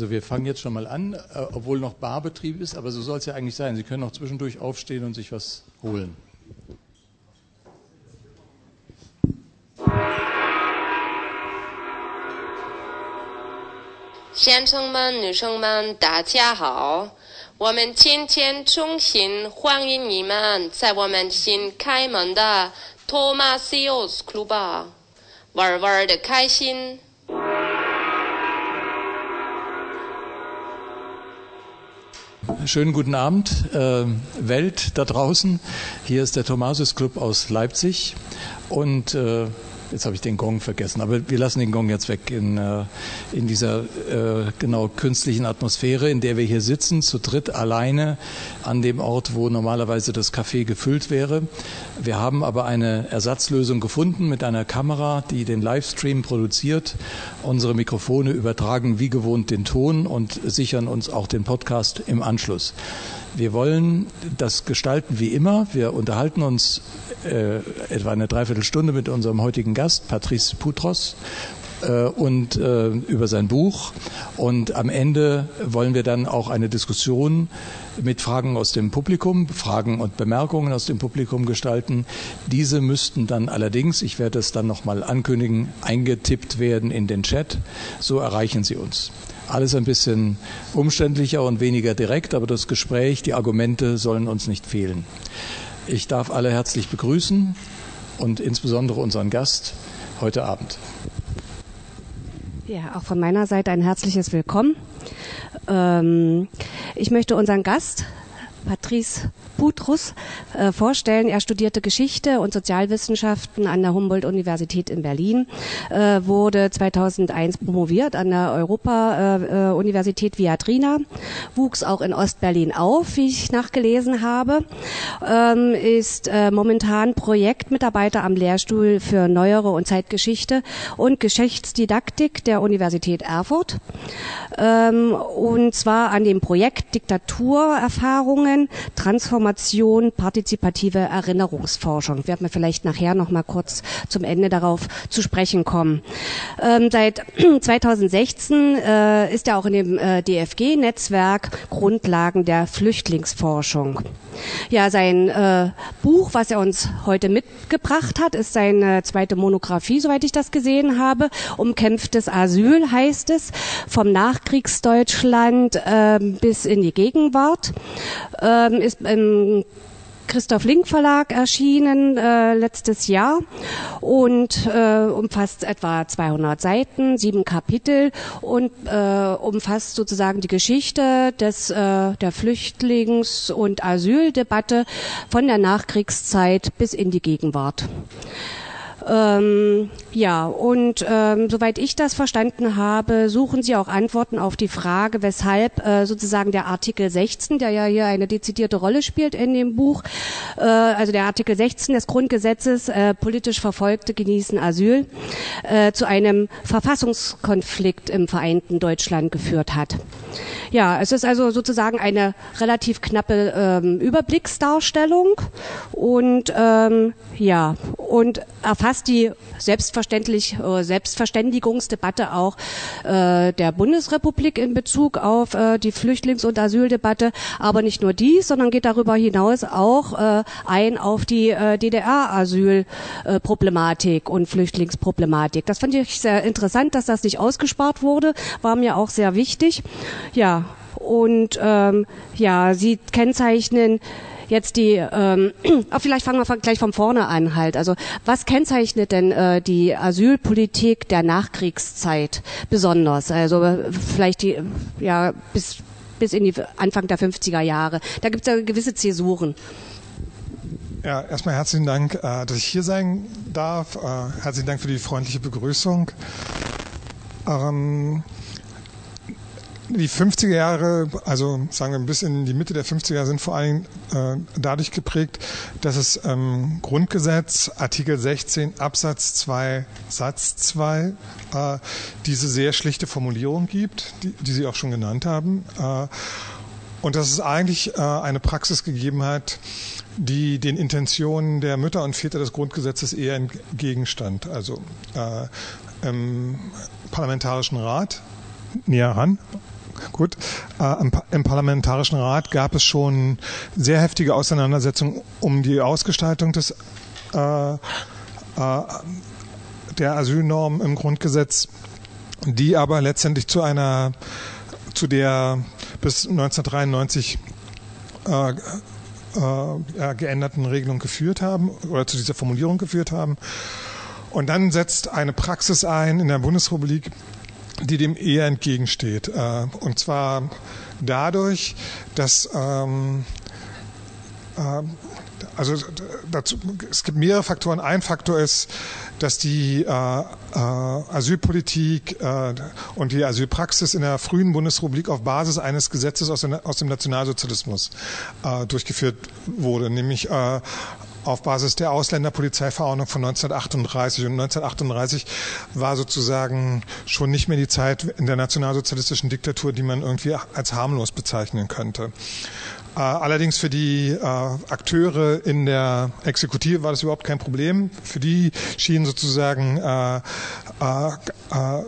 Also wir fangen jetzt schon mal an, äh, obwohl noch Barbetrieb ist, aber so soll es ja eigentlich sein. Sie können auch zwischendurch aufstehen und sich was holen. Gentlemen, 女生们，大家好！ Schönen guten Abend, äh, Welt da draußen. Hier ist der Thomasius Club aus Leipzig und äh, jetzt habe ich den Gong vergessen, aber wir lassen den Gong jetzt weg in, äh, in dieser äh, genau künstlichen Atmosphäre, in der wir hier sitzen, zu dritt alleine an dem Ort, wo normalerweise das Café gefüllt wäre. Wir haben aber eine Ersatzlösung gefunden mit einer Kamera, die den Livestream produziert. Unsere Mikrofone übertragen wie gewohnt den Ton und sichern uns auch den Podcast im Anschluss. Wir wollen das gestalten wie immer. Wir unterhalten uns äh, etwa eine Dreiviertelstunde mit unserem heutigen Gast, Patrice Putros, äh, und äh, über sein Buch. Und am Ende wollen wir dann auch eine Diskussion mit Fragen aus dem Publikum, Fragen und Bemerkungen aus dem Publikum gestalten. Diese müssten dann allerdings, ich werde es dann nochmal ankündigen, eingetippt werden in den Chat. So erreichen Sie uns. Alles ein bisschen umständlicher und weniger direkt, aber das Gespräch, die Argumente sollen uns nicht fehlen. Ich darf alle herzlich begrüßen und insbesondere unseren Gast heute Abend. Ja, auch von meiner Seite ein herzliches Willkommen. Ähm, ich möchte unseren Gast, Patrice Butrus, äh, vorstellen. Er studierte Geschichte und Sozialwissenschaften an der Humboldt-Universität in Berlin, äh, wurde 2001 promoviert an der Europa-Universität Viadrina, wuchs auch in Ostberlin auf, wie ich nachgelesen habe, ähm, ist äh, momentan Projektmitarbeiter am Lehrstuhl für Neuere und Zeitgeschichte und Geschichtsdidaktik der Universität Erfurt. Ähm, und zwar an dem Projekt Diktaturerfahrungen, Transformation partizipative Erinnerungsforschung. Werden wir vielleicht nachher noch mal kurz zum Ende darauf zu sprechen kommen. Ähm, seit 2016 äh, ist er auch in dem äh, DFG-Netzwerk Grundlagen der Flüchtlingsforschung. Ja, sein äh, Buch, was er uns heute mitgebracht hat, ist seine zweite Monographie, soweit ich das gesehen habe. Umkämpftes Asyl heißt es, vom Nachkriegsdeutschland äh, bis in die Gegenwart. Ähm, ist im Christoph Link Verlag erschienen äh, letztes Jahr und äh, umfasst etwa 200 Seiten, sieben Kapitel und äh, umfasst sozusagen die Geschichte des äh, der Flüchtlings- und Asyldebatte von der Nachkriegszeit bis in die Gegenwart. Ähm, ja, und ähm, soweit ich das verstanden habe, suchen Sie auch Antworten auf die Frage, weshalb äh, sozusagen der Artikel 16, der ja hier eine dezidierte Rolle spielt in dem Buch, äh, also der Artikel 16 des Grundgesetzes, äh, politisch Verfolgte genießen Asyl, äh, zu einem Verfassungskonflikt im vereinten Deutschland geführt hat. Ja, es ist also sozusagen eine relativ knappe ähm, Überblicksdarstellung und ähm, ja und erfasst die selbstverständlich äh, Selbstverständigungsdebatte auch äh, der Bundesrepublik in Bezug auf äh, die Flüchtlings- und Asyldebatte, aber nicht nur dies, sondern geht darüber hinaus auch äh, ein auf die äh, DDR-Asylproblematik und Flüchtlingsproblematik. Das fand ich sehr interessant, dass das nicht ausgespart wurde, war mir auch sehr wichtig. Ja, und ähm, ja, sie kennzeichnen jetzt die, ähm, auch vielleicht fangen wir gleich von vorne an halt. Also was kennzeichnet denn äh, die Asylpolitik der Nachkriegszeit besonders? Also vielleicht die, ja, bis, bis in die Anfang der 50er Jahre. Da gibt es ja gewisse Zäsuren. Ja, erstmal herzlichen Dank, äh, dass ich hier sein darf. Äh, herzlichen Dank für die freundliche Begrüßung. Ähm, die 50er Jahre, also sagen wir bis in die Mitte der 50er Jahre, sind vor allem äh, dadurch geprägt, dass es ähm, Grundgesetz, Artikel 16 Absatz 2 Satz 2, äh, diese sehr schlichte Formulierung gibt, die, die Sie auch schon genannt haben. Äh, und dass es eigentlich äh, eine Praxis gegeben hat, die den Intentionen der Mütter und Väter des Grundgesetzes eher entgegenstand. Also äh, im Parlamentarischen Rat, näher ran, gut, äh, im, im, Parlamentarischen Rat gab es schon sehr heftige Auseinandersetzungen um die Ausgestaltung des, äh, äh der Asylnorm im Grundgesetz, die aber letztendlich zu einer, zu der bis 1993 äh, äh, geänderten Regelung geführt haben oder zu dieser Formulierung geführt haben. Und dann setzt eine Praxis ein in der Bundesrepublik, die dem eher entgegensteht. Äh, und zwar dadurch, dass ähm, äh, also dazu, es gibt mehrere Faktoren. Ein Faktor ist, dass die äh, äh, Asylpolitik äh, und die Asylpraxis in der frühen Bundesrepublik auf Basis eines Gesetzes aus, aus dem Nationalsozialismus äh, durchgeführt wurde, nämlich äh, auf Basis der Ausländerpolizeiverordnung von 1938. Und 1938 war sozusagen schon nicht mehr die Zeit in der nationalsozialistischen Diktatur, die man irgendwie als harmlos bezeichnen könnte. Äh, allerdings für die äh, Akteure in der Exekutive war das überhaupt kein Problem. Für die schien sozusagen äh, äh, äh,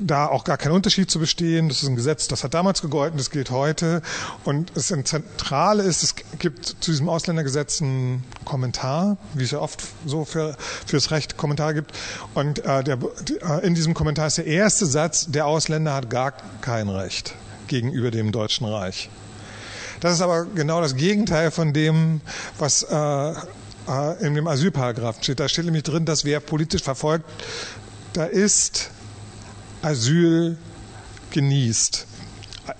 da auch gar kein Unterschied zu bestehen. Das ist ein Gesetz, das hat damals gegolten, das gilt heute. Und das Zentrale ist, es gibt zu diesem Ausländergesetz einen Kommentar, wie es ja oft so für fürs Recht Kommentar gibt. Und äh, der, äh, in diesem Kommentar ist der erste Satz, der Ausländer hat gar kein Recht gegenüber dem Deutschen Reich. Das ist aber genau das Gegenteil von dem, was äh, äh, in dem Asylparagraphen steht. Da steht nämlich drin, dass wer politisch verfolgt, da ist, Asyl genießt.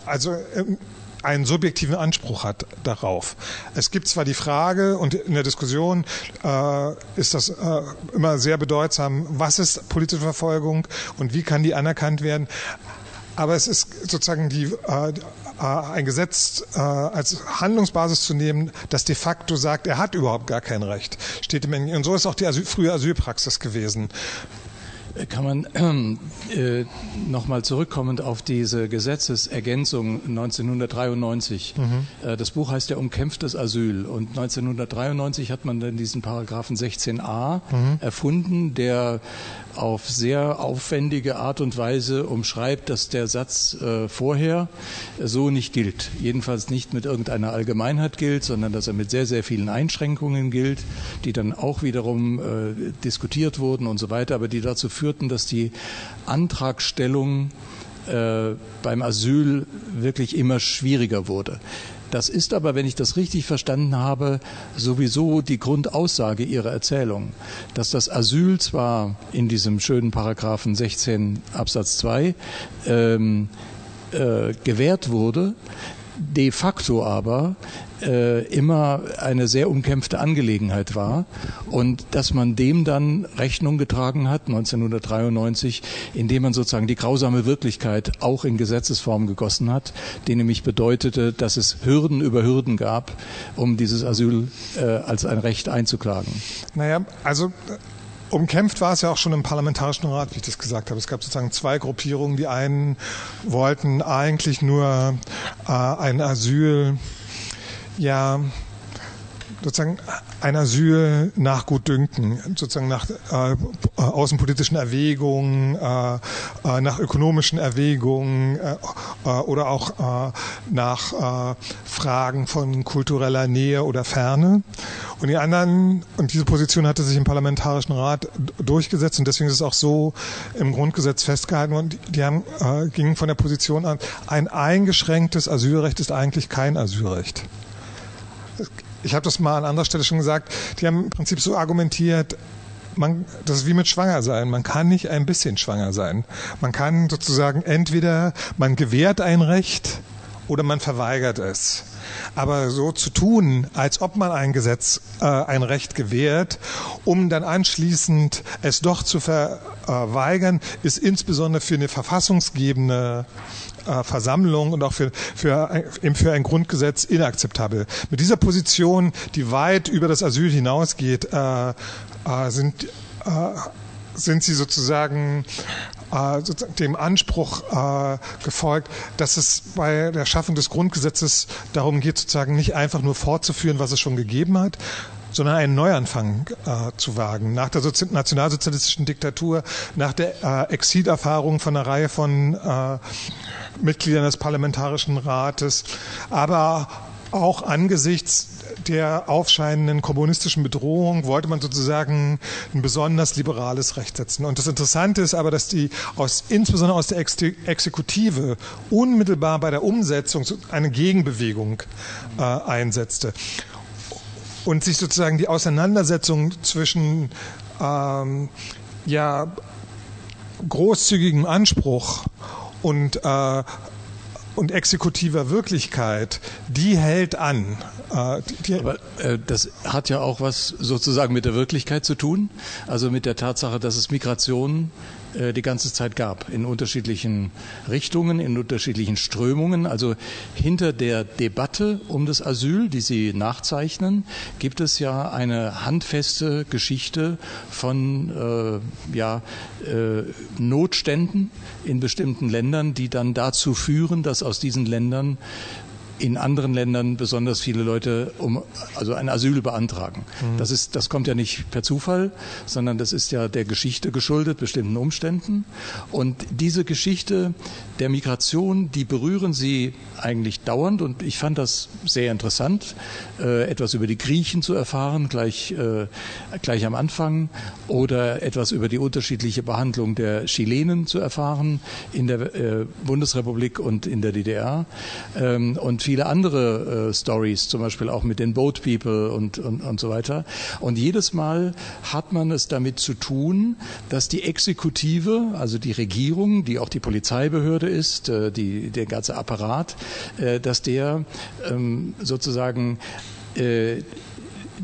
Also ähm, einen subjektiven Anspruch hat darauf. Es gibt zwar die Frage, und in der Diskussion äh, ist das äh, immer sehr bedeutsam, was ist politische Verfolgung und wie kann die anerkannt werden, aber es ist sozusagen die, äh, äh, ein Gesetz äh, als Handlungsbasis zu nehmen, das de facto sagt, er hat überhaupt gar kein Recht. Steht im Und so ist auch die Asyl, frühe Asylpraxis gewesen. Kann man äh, nochmal zurückkommend auf diese Gesetzesergänzung 1993. Mhm. Äh, das Buch heißt ja Umkämpftes Asyl und 1993 hat man dann diesen Paragraphen 16a mhm. erfunden, der auf sehr aufwendige Art und Weise umschreibt, dass der Satz äh, vorher so nicht gilt. Jedenfalls nicht mit irgendeiner Allgemeinheit gilt, sondern dass er mit sehr, sehr vielen Einschränkungen gilt, die dann auch wiederum äh, diskutiert wurden und so weiter, aber die dazu führten, dass die Antragstellung äh, beim Asyl wirklich immer schwieriger wurde. Das ist aber, wenn ich das richtig verstanden habe, sowieso die Grundaussage Ihrer Erzählung, dass das Asyl zwar in diesem schönen Paragraphen 16 Absatz 2 ähm, äh, gewährt wurde, de facto aber äh, immer eine sehr umkämpfte Angelegenheit war und dass man dem dann Rechnung getragen hat 1993, indem man sozusagen die grausame Wirklichkeit auch in Gesetzesform gegossen hat, die nämlich bedeutete, dass es Hürden über Hürden gab, um dieses Asyl äh, als ein Recht einzuklagen. Naja, also Umkämpft war es ja auch schon im Parlamentarischen Rat, wie ich das gesagt habe. Es gab sozusagen zwei Gruppierungen. Die einen wollten eigentlich nur äh, ein Asyl ja sozusagen ein Asyl nach Gutdünken, sozusagen nach äh, außenpolitischen Erwägungen, äh, äh, nach ökonomischen Erwägungen äh, äh, oder auch äh, nach Fragen von kultureller Nähe oder Ferne. Und die anderen, und diese Position hatte sich im Parlamentarischen Rat durchgesetzt und deswegen ist es auch so im Grundgesetz festgehalten worden, die, haben, gingen von der Position an, ein eingeschränktes Asylrecht ist eigentlich kein Asylrecht ich habe das mal an anderer Stelle schon gesagt, die haben im Prinzip so argumentiert, man, das ist wie mit schwanger sein. Man kann nicht ein bisschen schwanger sein. Man kann sozusagen entweder man gewährt ein Recht oder man verweigert es. Aber so zu tun, als ob man ein Gesetz, äh, ein Recht gewährt, um dann anschließend es doch zu verweigern, ist insbesondere für eine verfassungsgebende äh, Versammlung und auch für, für, eben für ein Grundgesetz inakzeptabel. Mit dieser Position, die weit über das Asyl hinausgeht, äh, äh, sind, äh, sind sie sozusagen äh, dem Anspruch äh, gefolgt, dass es bei der Schaffung des Grundgesetzes darum geht, sozusagen nicht einfach nur fortzuführen, was es schon gegeben hat, sondern einen Neuanfang äh, zu wagen. Nach der Sozi nationalsozialistischen Diktatur, nach der äh, Exilerfahrung von einer Reihe von äh, Mitgliedern des Parlamentarischen Rates, aber auch angesichts der aufscheinenden kommunistischen Bedrohung wollte man sozusagen ein besonders liberales Recht setzen. Und das Interessante ist aber, dass die aus, insbesondere aus der Exekutive unmittelbar bei der Umsetzung eine Gegenbewegung äh, einsetzte und sich sozusagen die Auseinandersetzung zwischen ähm, ja, großzügigem Anspruch und äh, und exekutiver Wirklichkeit, die hält an. Äh, Aber äh, das hat ja auch was sozusagen mit der Wirklichkeit zu tun, also mit der Tatsache, dass es Migration die ganze Zeit gab, in unterschiedlichen Richtungen, in unterschiedlichen Strömungen. Also hinter der Debatte um das Asyl, die Sie nachzeichnen, gibt es ja eine handfeste Geschichte von äh, ja, äh, Notständen in bestimmten Ländern, die dann dazu führen, dass aus diesen Ländern in anderen Ländern besonders viele Leute um also ein Asyl beantragen. Mhm. Das ist das kommt ja nicht per Zufall, sondern das ist ja der Geschichte geschuldet, bestimmten Umständen und diese Geschichte der Migration, die berühren sie eigentlich dauernd und ich fand das sehr interessant, äh, etwas über die Griechen zu erfahren, gleich, äh, gleich am Anfang oder etwas über die unterschiedliche Behandlung der Chilenen zu erfahren in der äh, Bundesrepublik und in der DDR ähm, und viele andere äh, Stories, zum Beispiel auch mit den Boat People und, und, und so weiter. Und jedes Mal hat man es damit zu tun, dass die Exekutive, also die Regierung, die auch die Polizeibehörde ist, äh, die, der ganze Apparat, äh, dass der ähm, sozusagen äh,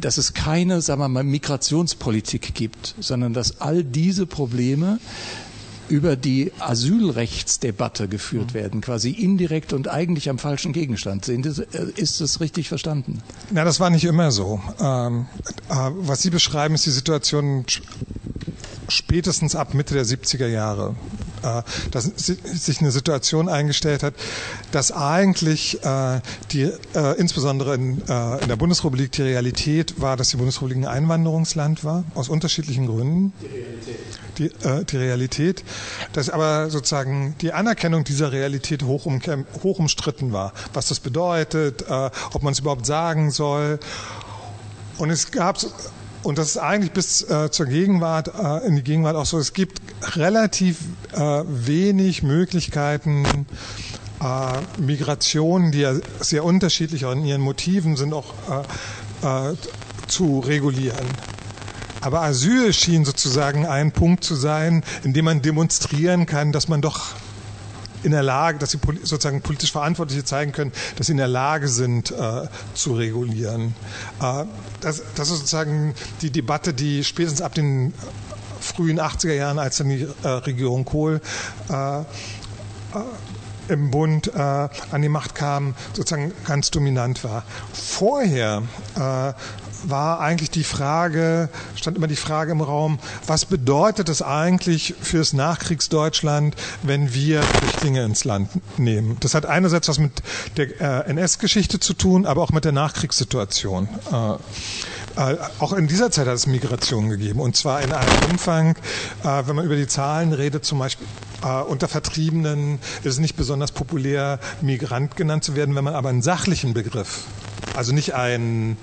dass es keine, sagen wir mal, Migrationspolitik gibt, sondern dass all diese Probleme über die Asylrechtsdebatte geführt mhm. werden, quasi indirekt und eigentlich am falschen Gegenstand. Äh, ist das richtig verstanden? Na, das war nicht immer so. Ähm, äh, was Sie beschreiben, ist die Situation spätestens ab Mitte der 70er Jahre, dass sich eine Situation eingestellt hat, dass eigentlich äh, die, äh, insbesondere in, äh, in der Bundesrepublik die Realität war, dass die Bundesrepublik ein Einwanderungsland war, aus unterschiedlichen Gründen. Die Realität die, äh, die Realität, dass aber sozusagen die Anerkennung dieser Realität hoch, um, hoch umstritten war, was das bedeutet, äh, ob man es überhaupt sagen soll. Und es gab und das ist eigentlich bis äh, zur Gegenwart, äh, in die Gegenwart auch so, es gibt relativ äh, wenig Möglichkeiten, äh, Migrationen, die ja sehr unterschiedlich in ihren Motiven sind, auch äh, äh, zu regulieren. Aber Asyl schien sozusagen ein Punkt zu sein, in dem man demonstrieren kann, dass man doch in der Lage, dass sie sozusagen politisch Verantwortliche zeigen können, dass sie in der Lage sind äh, zu regulieren. Äh, das, das, ist sozusagen die Debatte, die spätestens ab den frühen 80er Jahren, als dann die äh, Regierung Kohl äh, äh, im Bund äh, an die Macht kam, sozusagen ganz dominant war. Vorher äh, war eigentlich die Frage, stand immer die Frage im Raum, was bedeutet es eigentlich fürs Nachkriegsdeutschland, wenn wir Flüchtlinge ins Land nehmen? Das hat einerseits was mit der äh, NS-Geschichte zu tun, aber auch mit der Nachkriegssituation. Äh, äh, auch in dieser Zeit hat es Migration gegeben und zwar in einem Umfang, wenn man über die Zahlen redet, zum Beispiel unter Vertriebenen ist es nicht besonders populär, Migrant genannt zu werden, wenn man aber einen sachlichen Begriff, also nicht einen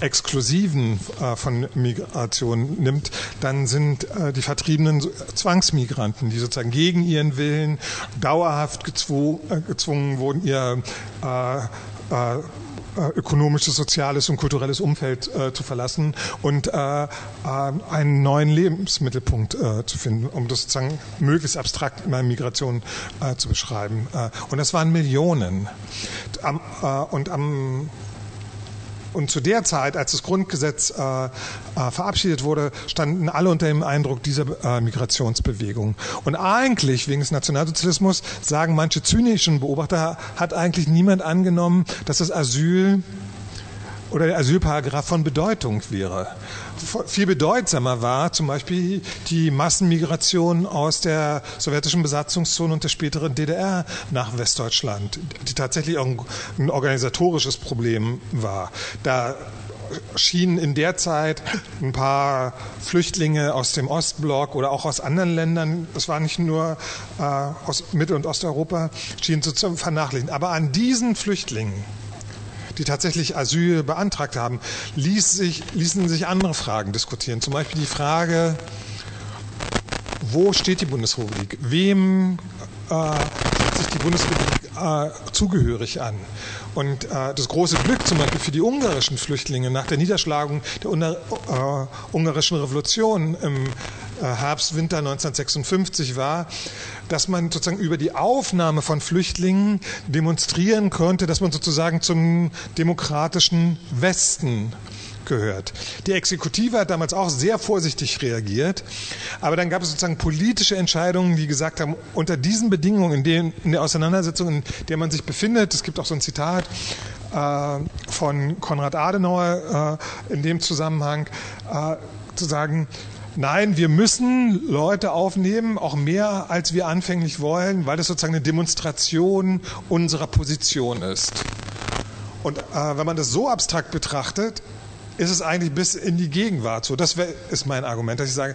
Exklusiven äh, von Migration nimmt, dann sind äh, die Vertriebenen Zwangsmigranten, die sozusagen gegen ihren Willen dauerhaft gezwungen, äh, wurden, ihr äh, äh, ökonomisches, soziales und kulturelles Umfeld äh, zu verlassen und äh, äh, einen neuen Lebensmittelpunkt äh, zu finden, um das sozusagen möglichst abstrakt in meiner Migration äh, zu beschreiben. Äh, und das waren Millionen. Und am und zu der Zeit, als das Grundgesetz äh, äh, verabschiedet wurde, standen alle unter dem Eindruck dieser äh, Migrationsbewegung. Und eigentlich, wegen des Nationalsozialismus, sagen manche zynischen Beobachter, hat eigentlich niemand angenommen, dass das Asyl oder der Asylparagraph von Bedeutung wäre. Viel bedeutsamer war zum Beispiel die Massenmigration aus der sowjetischen Besatzungszone und der späteren DDR nach Westdeutschland, die tatsächlich auch ein organisatorisches Problem war. Da schienen in der Zeit ein paar Flüchtlinge aus dem Ostblock oder auch aus anderen Ländern, das war nicht nur äh, aus Mittel- und Osteuropa, schienen zu vernachlässigen. Aber an diesen Flüchtlingen die tatsächlich Asyl beantragt haben, ließ sich, ließen sich andere Fragen diskutieren. Zum Beispiel die Frage, wo steht die Bundesrepublik? Wem äh, sich die Bundesrepublik äh, zugehörig an? Und äh, das große Glück zum Beispiel für die ungarischen Flüchtlinge nach der Niederschlagung der Ungar äh, ungarischen Revolution im äh, Herbst, Winter 1956 war, dass man sozusagen über die Aufnahme von Flüchtlingen demonstrieren konnte, dass man sozusagen zum demokratischen Westen gehört. Die Exekutive hat damals auch sehr vorsichtig reagiert, aber dann gab es sozusagen politische Entscheidungen, die gesagt haben, unter diesen Bedingungen, in, denen, in der Auseinandersetzung, in der man sich befindet, es gibt auch so ein Zitat äh, von Konrad Adenauer äh, in dem Zusammenhang, äh, zu sagen, Nein, wir müssen Leute aufnehmen, auch mehr als wir anfänglich wollen, weil das sozusagen eine Demonstration unserer Position ist. Und äh, wenn man das so abstrakt betrachtet, ist es eigentlich bis in die Gegenwart so. Das wär, ist mein Argument, dass ich sage,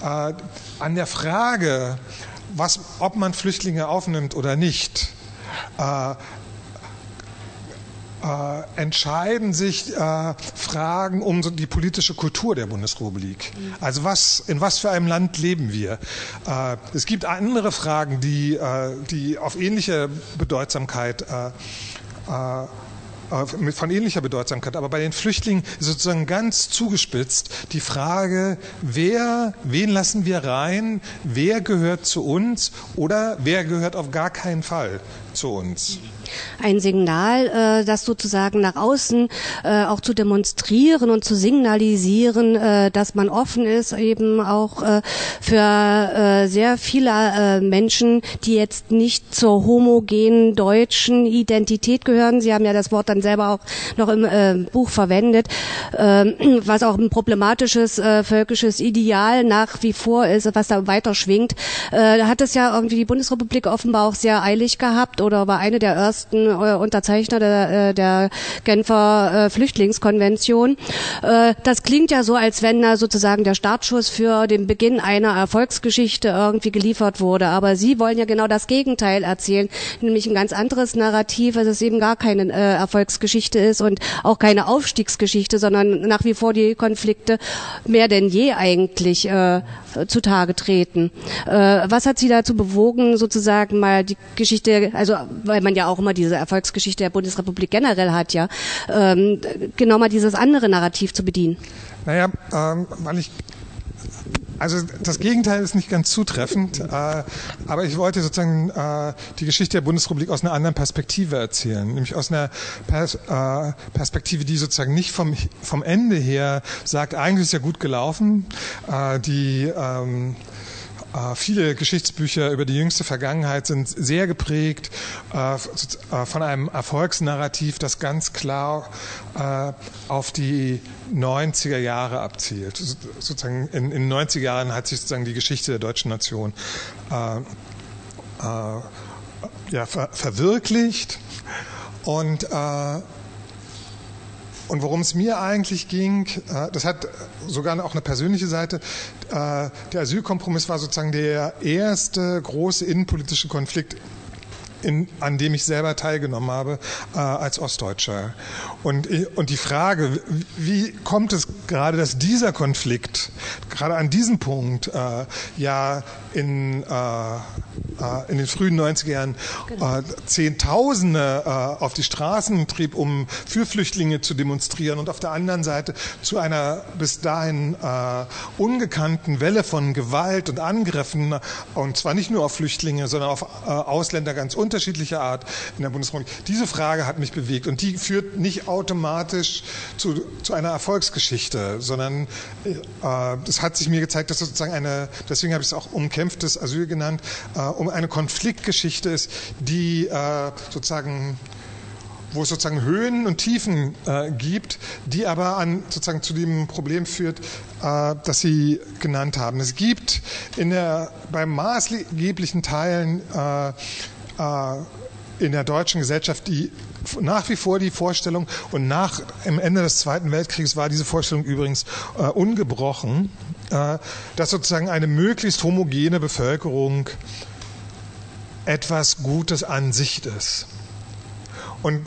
äh, an der Frage, was, ob man Flüchtlinge aufnimmt oder nicht, äh, äh, entscheiden sich äh, Fragen um so die politische Kultur der Bundesrepublik. Also was, in was für einem Land leben wir? Äh, es gibt andere Fragen, die, äh, die auf ähnliche Bedeutsamkeit äh, äh, von ähnlicher Bedeutsamkeit. Aber bei den Flüchtlingen ist sozusagen ganz zugespitzt die Frage, wer, wen lassen wir rein, wer gehört zu uns oder wer gehört auf gar keinen Fall zu uns ein Signal, äh, das sozusagen nach außen äh, auch zu demonstrieren und zu signalisieren, äh, dass man offen ist, eben auch äh, für äh, sehr viele äh, Menschen, die jetzt nicht zur homogenen deutschen Identität gehören. Sie haben ja das Wort dann selber auch noch im äh, Buch verwendet, äh, was auch ein problematisches äh, völkisches Ideal nach wie vor ist, was da weiter schwingt. Äh, hat es ja irgendwie die Bundesrepublik offenbar auch sehr eilig gehabt oder war eine der ersten ersten äh, Unterzeichner der, äh, der Genfer äh, Flüchtlingskonvention. Äh, das klingt ja so, als wenn da sozusagen der Startschuss für den Beginn einer Erfolgsgeschichte irgendwie geliefert wurde. Aber Sie wollen ja genau das Gegenteil erzählen, nämlich ein ganz anderes Narrativ, dass es eben gar keine äh, Erfolgsgeschichte ist und auch keine Aufstiegsgeschichte, sondern nach wie vor die Konflikte mehr denn je eigentlich äh, zutage treten. Äh, was hat Sie dazu bewogen, sozusagen mal die Geschichte, also weil man ja auch immer diese Erfolgsgeschichte der Bundesrepublik generell hat, ja, ähm, genau mal dieses andere Narrativ zu bedienen? Naja, ähm, weil ich also das Gegenteil ist nicht ganz zutreffend, äh, aber ich wollte sozusagen äh, die Geschichte der Bundesrepublik aus einer anderen Perspektive erzählen, nämlich aus einer Pers äh, Perspektive, die sozusagen nicht vom, vom Ende her sagt, eigentlich ist ja gut gelaufen, äh, die ähm, äh, viele Geschichtsbücher über die jüngste Vergangenheit sind sehr geprägt äh, äh, von einem Erfolgsnarrativ, das ganz klar auf die 90er Jahre abzielt. Sozusagen in, den 90er Jahren hat sich sozusagen die Geschichte der deutschen Nation ja, verwirklicht und und worum es mir eigentlich ging, äh, das hat sogar auch eine persönliche Seite. Äh, der Asylkompromiss war sozusagen der erste große innenpolitische Konflikt in, an dem ich selber teilgenommen habe äh, als Ostdeutscher. Und, und die Frage, wie kommt es gerade, dass dieser Konflikt gerade an diesem Punkt äh, ja in, äh, äh, in den frühen 90er Jahren genau. äh, Zehntausende äh, auf die Straßen trieb, um für Flüchtlinge zu demonstrieren und auf der anderen Seite zu einer bis dahin äh, ungekannten Welle von Gewalt und Angriffen und zwar nicht nur auf Flüchtlinge, sondern auf äh, Ausländer ganz unterschiedlicher Art in der Bundesrepublik. Diese Frage hat mich bewegt und die führt nicht automatisch zu, zu einer Erfolgsgeschichte, sondern äh, es hat sich mir gezeigt, dass sozusagen eine, deswegen habe ich es auch umkämpftes Asyl genannt, äh, um eine Konfliktgeschichte ist, die äh, sozusagen wo es sozusagen Höhen und Tiefen äh, gibt, die aber an, sozusagen zu dem Problem führt, äh, das Sie genannt haben. Es gibt in der, bei maßgeblichen Teilen äh, äh in der deutschen Gesellschaft die nach wie vor die Vorstellung und nach im Ende des Zweiten Weltkriegs war diese Vorstellung übrigens äh, ungebrochen, äh, dass sozusagen eine möglichst homogene Bevölkerung etwas Gutes an sich ist. Und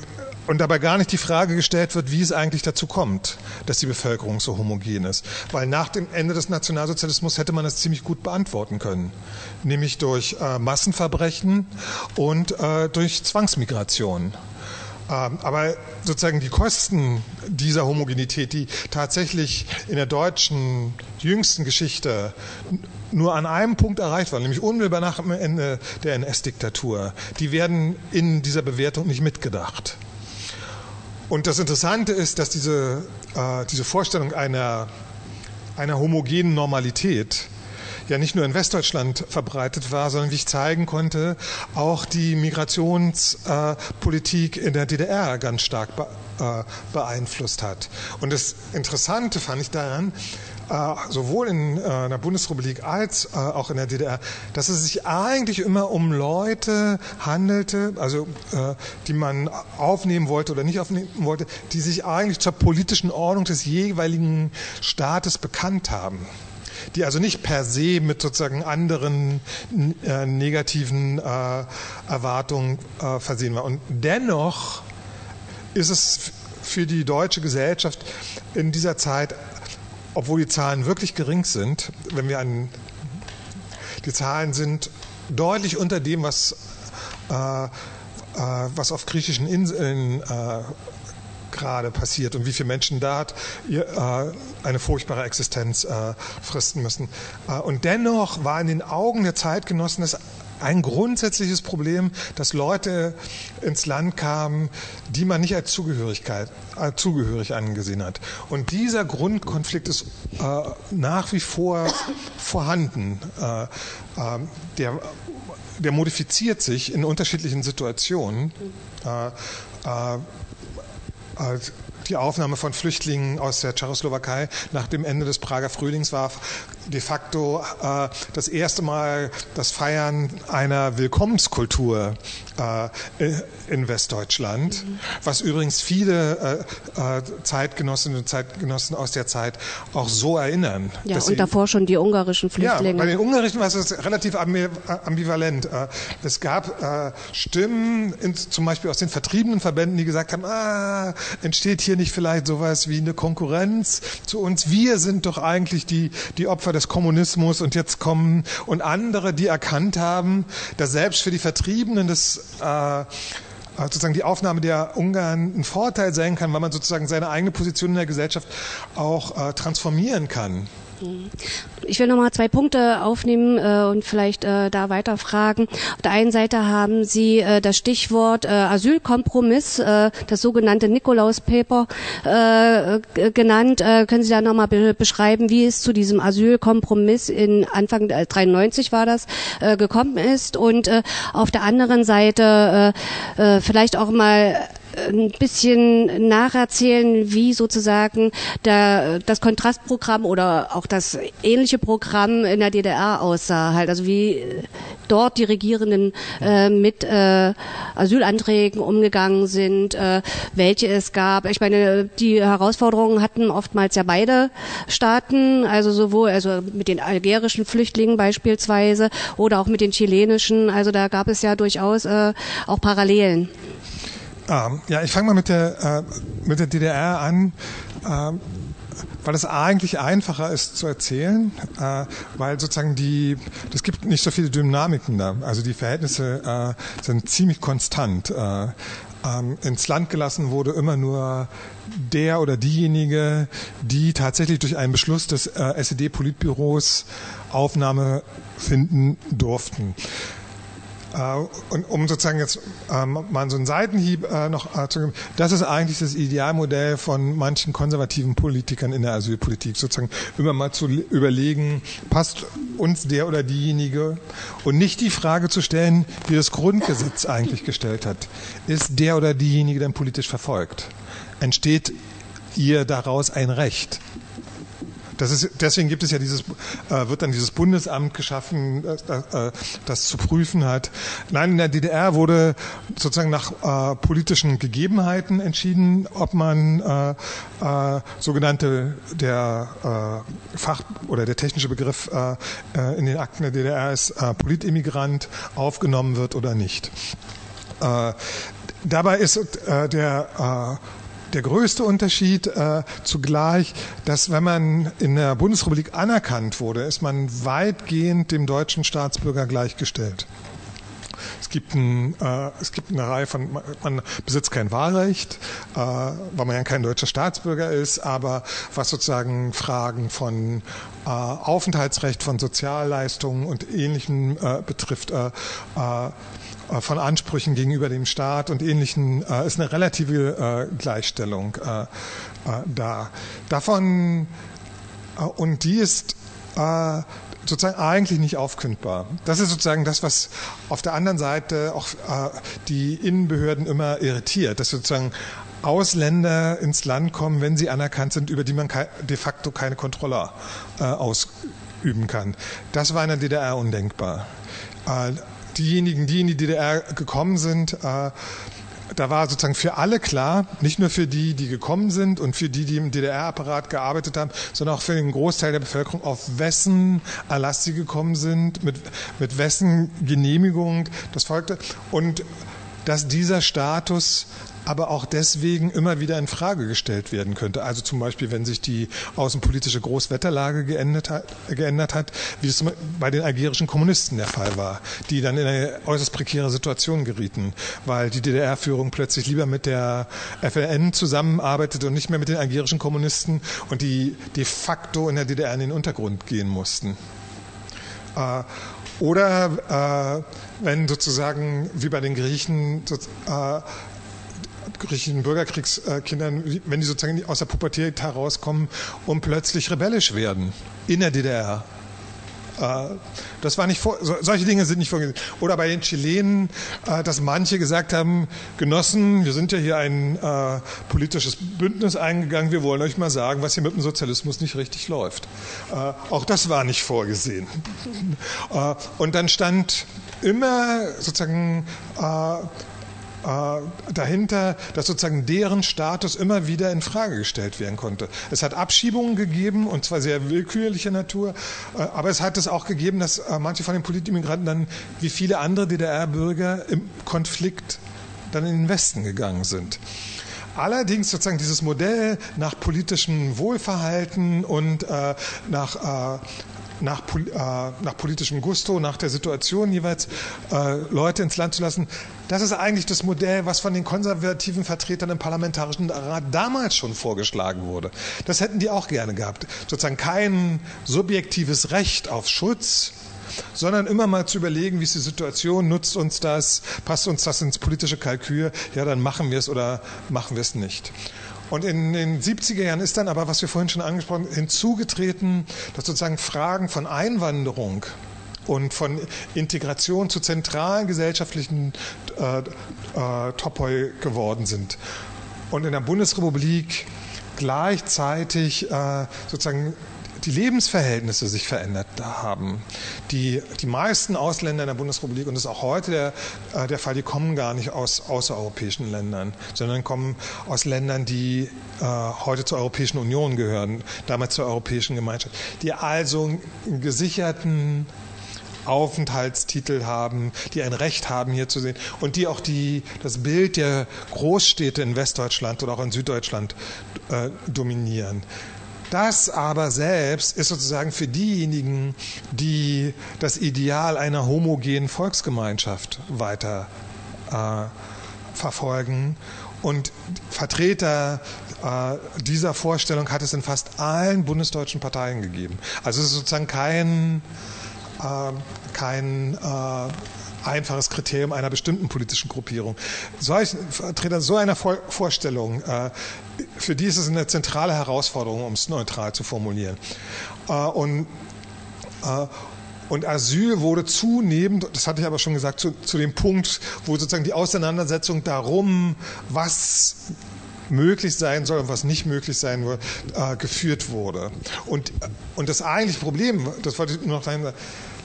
und dabei gar nicht die Frage gestellt wird, wie es eigentlich dazu kommt, dass die Bevölkerung so homogen ist. Weil nach dem Ende des Nationalsozialismus hätte man das ziemlich gut beantworten können. Nämlich durch äh, Massenverbrechen und äh, durch Zwangsmigration. Ähm, aber sozusagen die Kosten dieser Homogenität, die tatsächlich in der deutschen jüngsten Geschichte nur an einem Punkt erreicht waren, nämlich unmittelbar nach dem Ende der NS-Diktatur, die werden in dieser Bewertung nicht mitgedacht. Und das Interessante ist, dass diese, äh, diese Vorstellung einer, einer homogenen Normalität ja nicht nur in Westdeutschland verbreitet war, sondern wie ich zeigen konnte, auch die Migrationspolitik in der DDR ganz stark äh, beeinflusst hat. Und das Interessante fand ich daran, äh, sowohl in äh, der Bundesrepublik als auch in der DDR, dass es sich eigentlich immer um Leute handelte, also die man aufnehmen wollte oder nicht aufnehmen wollte, die sich eigentlich zur politischen Ordnung des jeweiligen Staates bekannt haben die also nicht per se mit sozusagen anderen äh, negativen äh, Erwartungen äh, versehen war. Und dennoch ist es für die deutsche Gesellschaft in dieser Zeit, obwohl die Zahlen wirklich gering sind, wenn wir an die Zahlen sind deutlich unter dem, was äh, äh, was auf griechischen Inseln äh, gerade passiert und wie viele Menschen da hat ihr, äh, eine furchtbare Existenz äh, fristen müssen. Äh, und dennoch war in den Augen der Zeitgenossen das ein grundsätzliches Problem, dass Leute ins Land kamen, die man nicht als Zugehörigkeit, äh, zugehörig angesehen hat. Und dieser Grundkonflikt ist äh, nach wie vor vorhanden. Äh, äh der, der modifiziert sich in unterschiedlichen Situationen. Äh, äh, die Aufnahme von Flüchtlingen aus der Tschechoslowakei nach dem Ende des Prager Frühlings war de facto äh, das erste Mal das Feiern einer Willkommenskultur in Westdeutschland, mhm. was übrigens viele äh, äh, Zeitgenossinnen und Zeitgenossen aus der Zeit auch so erinnern. Ja, und davor schon die ungarischen Flüchtlinge. Ja, bei den ungarischen war es relativ ambivalent. Äh, es gab äh, Stimmen, in, zum Beispiel aus den vertriebenen Verbänden, die gesagt haben, ah, entsteht hier nicht vielleicht sowas wie eine Konkurrenz zu uns? Wir sind doch eigentlich die, die Opfer des Kommunismus und jetzt kommen und andere, die erkannt haben, dass selbst für die Vertriebenen das äh, sozusagen die Aufnahme der Ungarn ein Vorteil sein kann, weil man sozusagen seine eigene Position in der Gesellschaft auch äh, transformieren kann. Ich will nochmal zwei Punkte aufnehmen äh, und vielleicht äh, da weiterfragen. Auf der einen Seite haben Sie äh, das Stichwort äh, Asylkompromiss, äh, das sogenannte Nikolaus-Paper äh, genannt. Äh, können Sie da nochmal be beschreiben, wie es zu diesem Asylkompromiss in Anfang äh, 93 war das äh, gekommen ist? Und äh, auf der anderen Seite äh, äh, vielleicht auch mal ein bisschen nacherzählen, wie sozusagen der, das Kontrastprogramm oder auch das ähnliche Programm in der DDR aussah, halt, also wie dort die Regierenden äh, mit äh, Asylanträgen umgegangen sind, äh, welche es gab. Ich meine, die Herausforderungen hatten oftmals ja beide Staaten, also sowohl also mit den algerischen Flüchtlingen beispielsweise oder auch mit den chilenischen. Also da gab es ja durchaus äh, auch Parallelen. Ah, ja, ich fange mal mit der, äh, mit der DDR an. Ähm, weil es eigentlich einfacher ist zu erzählen, äh, weil sozusagen die, es gibt nicht so viele Dynamiken da. Also die Verhältnisse äh, sind ziemlich konstant. Äh, ähm, ins Land gelassen wurde immer nur der oder diejenige, die tatsächlich durch einen Beschluss des äh, SED-Politbüros Aufnahme finden durften. Äh, und um sozusagen jetzt ähm, mal so einen Seitenhieb äh, noch äh, zu geben, das ist eigentlich das Idealmodell von manchen konservativen Politikern in der Asylpolitik, sozusagen immer mal zu überlegen, passt uns der oder diejenige und nicht die Frage zu stellen, wie das Grundgesetz eigentlich gestellt hat. Ist der oder diejenige denn politisch verfolgt? Entsteht ihr daraus ein Recht? Das ist, deswegen gibt es ja dieses, äh, wird dann dieses Bundesamt geschaffen, äh, äh, das zu prüfen hat. Nein, in der DDR wurde sozusagen nach äh, politischen Gegebenheiten entschieden, ob man äh, äh, sogenannte der Fach oder der technische Begriff in den Akten der DDR ist Politimmigrant aufgenommen wird oder nicht. Dabei ist der der größte Unterschied äh, zugleich, dass wenn man in der Bundesrepublik anerkannt wurde, ist man weitgehend dem deutschen Staatsbürger gleichgestellt. Es gibt, ein, äh, es gibt eine Reihe von, man besitzt kein Wahlrecht, äh, weil man ja kein deutscher Staatsbürger ist, aber was sozusagen Fragen von äh, Aufenthaltsrecht, von Sozialleistungen und Ähnlichem äh, betrifft, äh, äh, von Ansprüchen gegenüber dem Staat und Ähnlichen äh, ist eine relative äh, Gleichstellung äh, äh da. Davon äh, und die ist sozusagen eigentlich nicht aufkündbar. Das ist sozusagen das, was auf der anderen Seite auch die Innenbehörden immer irritiert, dass sozusagen Ausländer ins Land kommen, wenn sie anerkannt sind, über die man de facto keine Kontrolle ausüben kann. Das war in der DDR undenkbar diejenigen, die in die DDR gekommen sind, äh, da war sozusagen für alle klar, nicht nur für die, die gekommen sind und für die, die im DDR-Apparat gearbeitet haben, sondern auch für den Großteil der Bevölkerung, auf wessen Erlass sie gekommen sind, mit, mit wessen Genehmigung das folgte. Und dass dieser Status aber auch deswegen immer wieder in Frage gestellt werden könnte. Also zum Beispiel, wenn sich die außenpolitische Großwetterlage geändert hat, geändert hat wie es bei den algerischen Kommunisten der Fall war, die dann in eine äußerst prekäre Situation gerieten, weil die DDR-Führung plötzlich lieber mit der FLN zusammenarbeitete und nicht mehr mit den algerischen Kommunisten und die de facto in der DDR in den Untergrund gehen mussten. Äh, oder äh, wenn sozusagen wie bei den Griechen äh, griechischen Bürgerkriegskindern, wenn die sozusagen aus der Pubertät herauskommen und plötzlich rebellisch werden in der DDR. Äh, das war nicht vor, solche Dinge sind nicht vorgesehen. Oder bei den Chilenen, äh, dass manche gesagt haben, Genossen, wir sind ja hier ein äh, politisches Bündnis eingegangen, wir wollen euch mal sagen, was hier mit dem Sozialismus nicht richtig läuft. Auch das war nicht vorgesehen. Und dann stand immer sozusagen äh, dahinter, dass sozusagen deren Status immer wieder in Frage gestellt werden konnte. Es hat Abschiebungen gegeben und zwar sehr willkürlicher Natur, äh, aber es hat es auch gegeben, dass äh, manche von den Politimmigranten dann wie viele andere DDR-Bürger im Konflikt dann in den Westen gegangen sind. Allerdings sozusagen dieses Modell nach politischem Wohlverhalten und äh, nach äh, nach, äh, nach politischem Gusto, nach der Situation jeweils äh, Leute ins Land zu lassen. Das ist eigentlich das Modell, was von den konservativen Vertretern im Parlamentarischen Rat damals schon vorgeschlagen wurde. Das hätten die auch gerne gehabt. Sozusagen kein subjektives Recht auf Schutz, sondern immer mal zu überlegen, wie ist die Situation, nutzt uns das, passt uns das ins politische Kalkül, ja, dann machen wir es oder machen wir es nicht. Und in den 70er Jahren ist dann aber, was wir vorhin schon angesprochen haben, hinzugetreten, dass sozusagen Fragen von Einwanderung und von Integration zu zentralen gesellschaftlichen äh, äh, Topoi geworden sind. Und in der Bundesrepublik gleichzeitig äh, sozusagen die Lebensverhältnisse sich verändert haben. Die, die meisten Ausländer in der Bundesrepublik, und das ist auch heute der, äh, der Fall, die kommen gar nicht aus außereuropäischen Ländern, sondern kommen aus Ländern, die äh, heute zur Europäischen Union gehören, damals zur Europäischen Gemeinschaft, die also einen gesicherten Aufenthaltstitel haben, die ein Recht haben, hier zu sehen und die auch die, das Bild der Großstädte in Westdeutschland oder auch in Süddeutschland äh, dominieren. Das aber selbst ist sozusagen für diejenigen, die das Ideal einer homogenen Volksgemeinschaft weiter äh, verfolgen und Vertreter äh, dieser Vorstellung hat es in fast allen bundesdeutschen Parteien gegeben. Also es ist sozusagen kein, äh, kein äh, einfaches Kriterium einer bestimmten politischen Gruppierung. Solch, Vertreter so einer Vorstellung, äh, für die ist es eine zentrale Herausforderung, um es neutral zu formulieren. Äh, und, äh, und Asyl wurde zunehmend, das hatte ich aber schon gesagt, zu, zu dem Punkt, wo sozusagen die Auseinandersetzung darum, was möglich sein soll und was nicht möglich sein soll, äh, geführt wurde. Und, und das eigentliche Problem, das wollte ich nur noch sagen,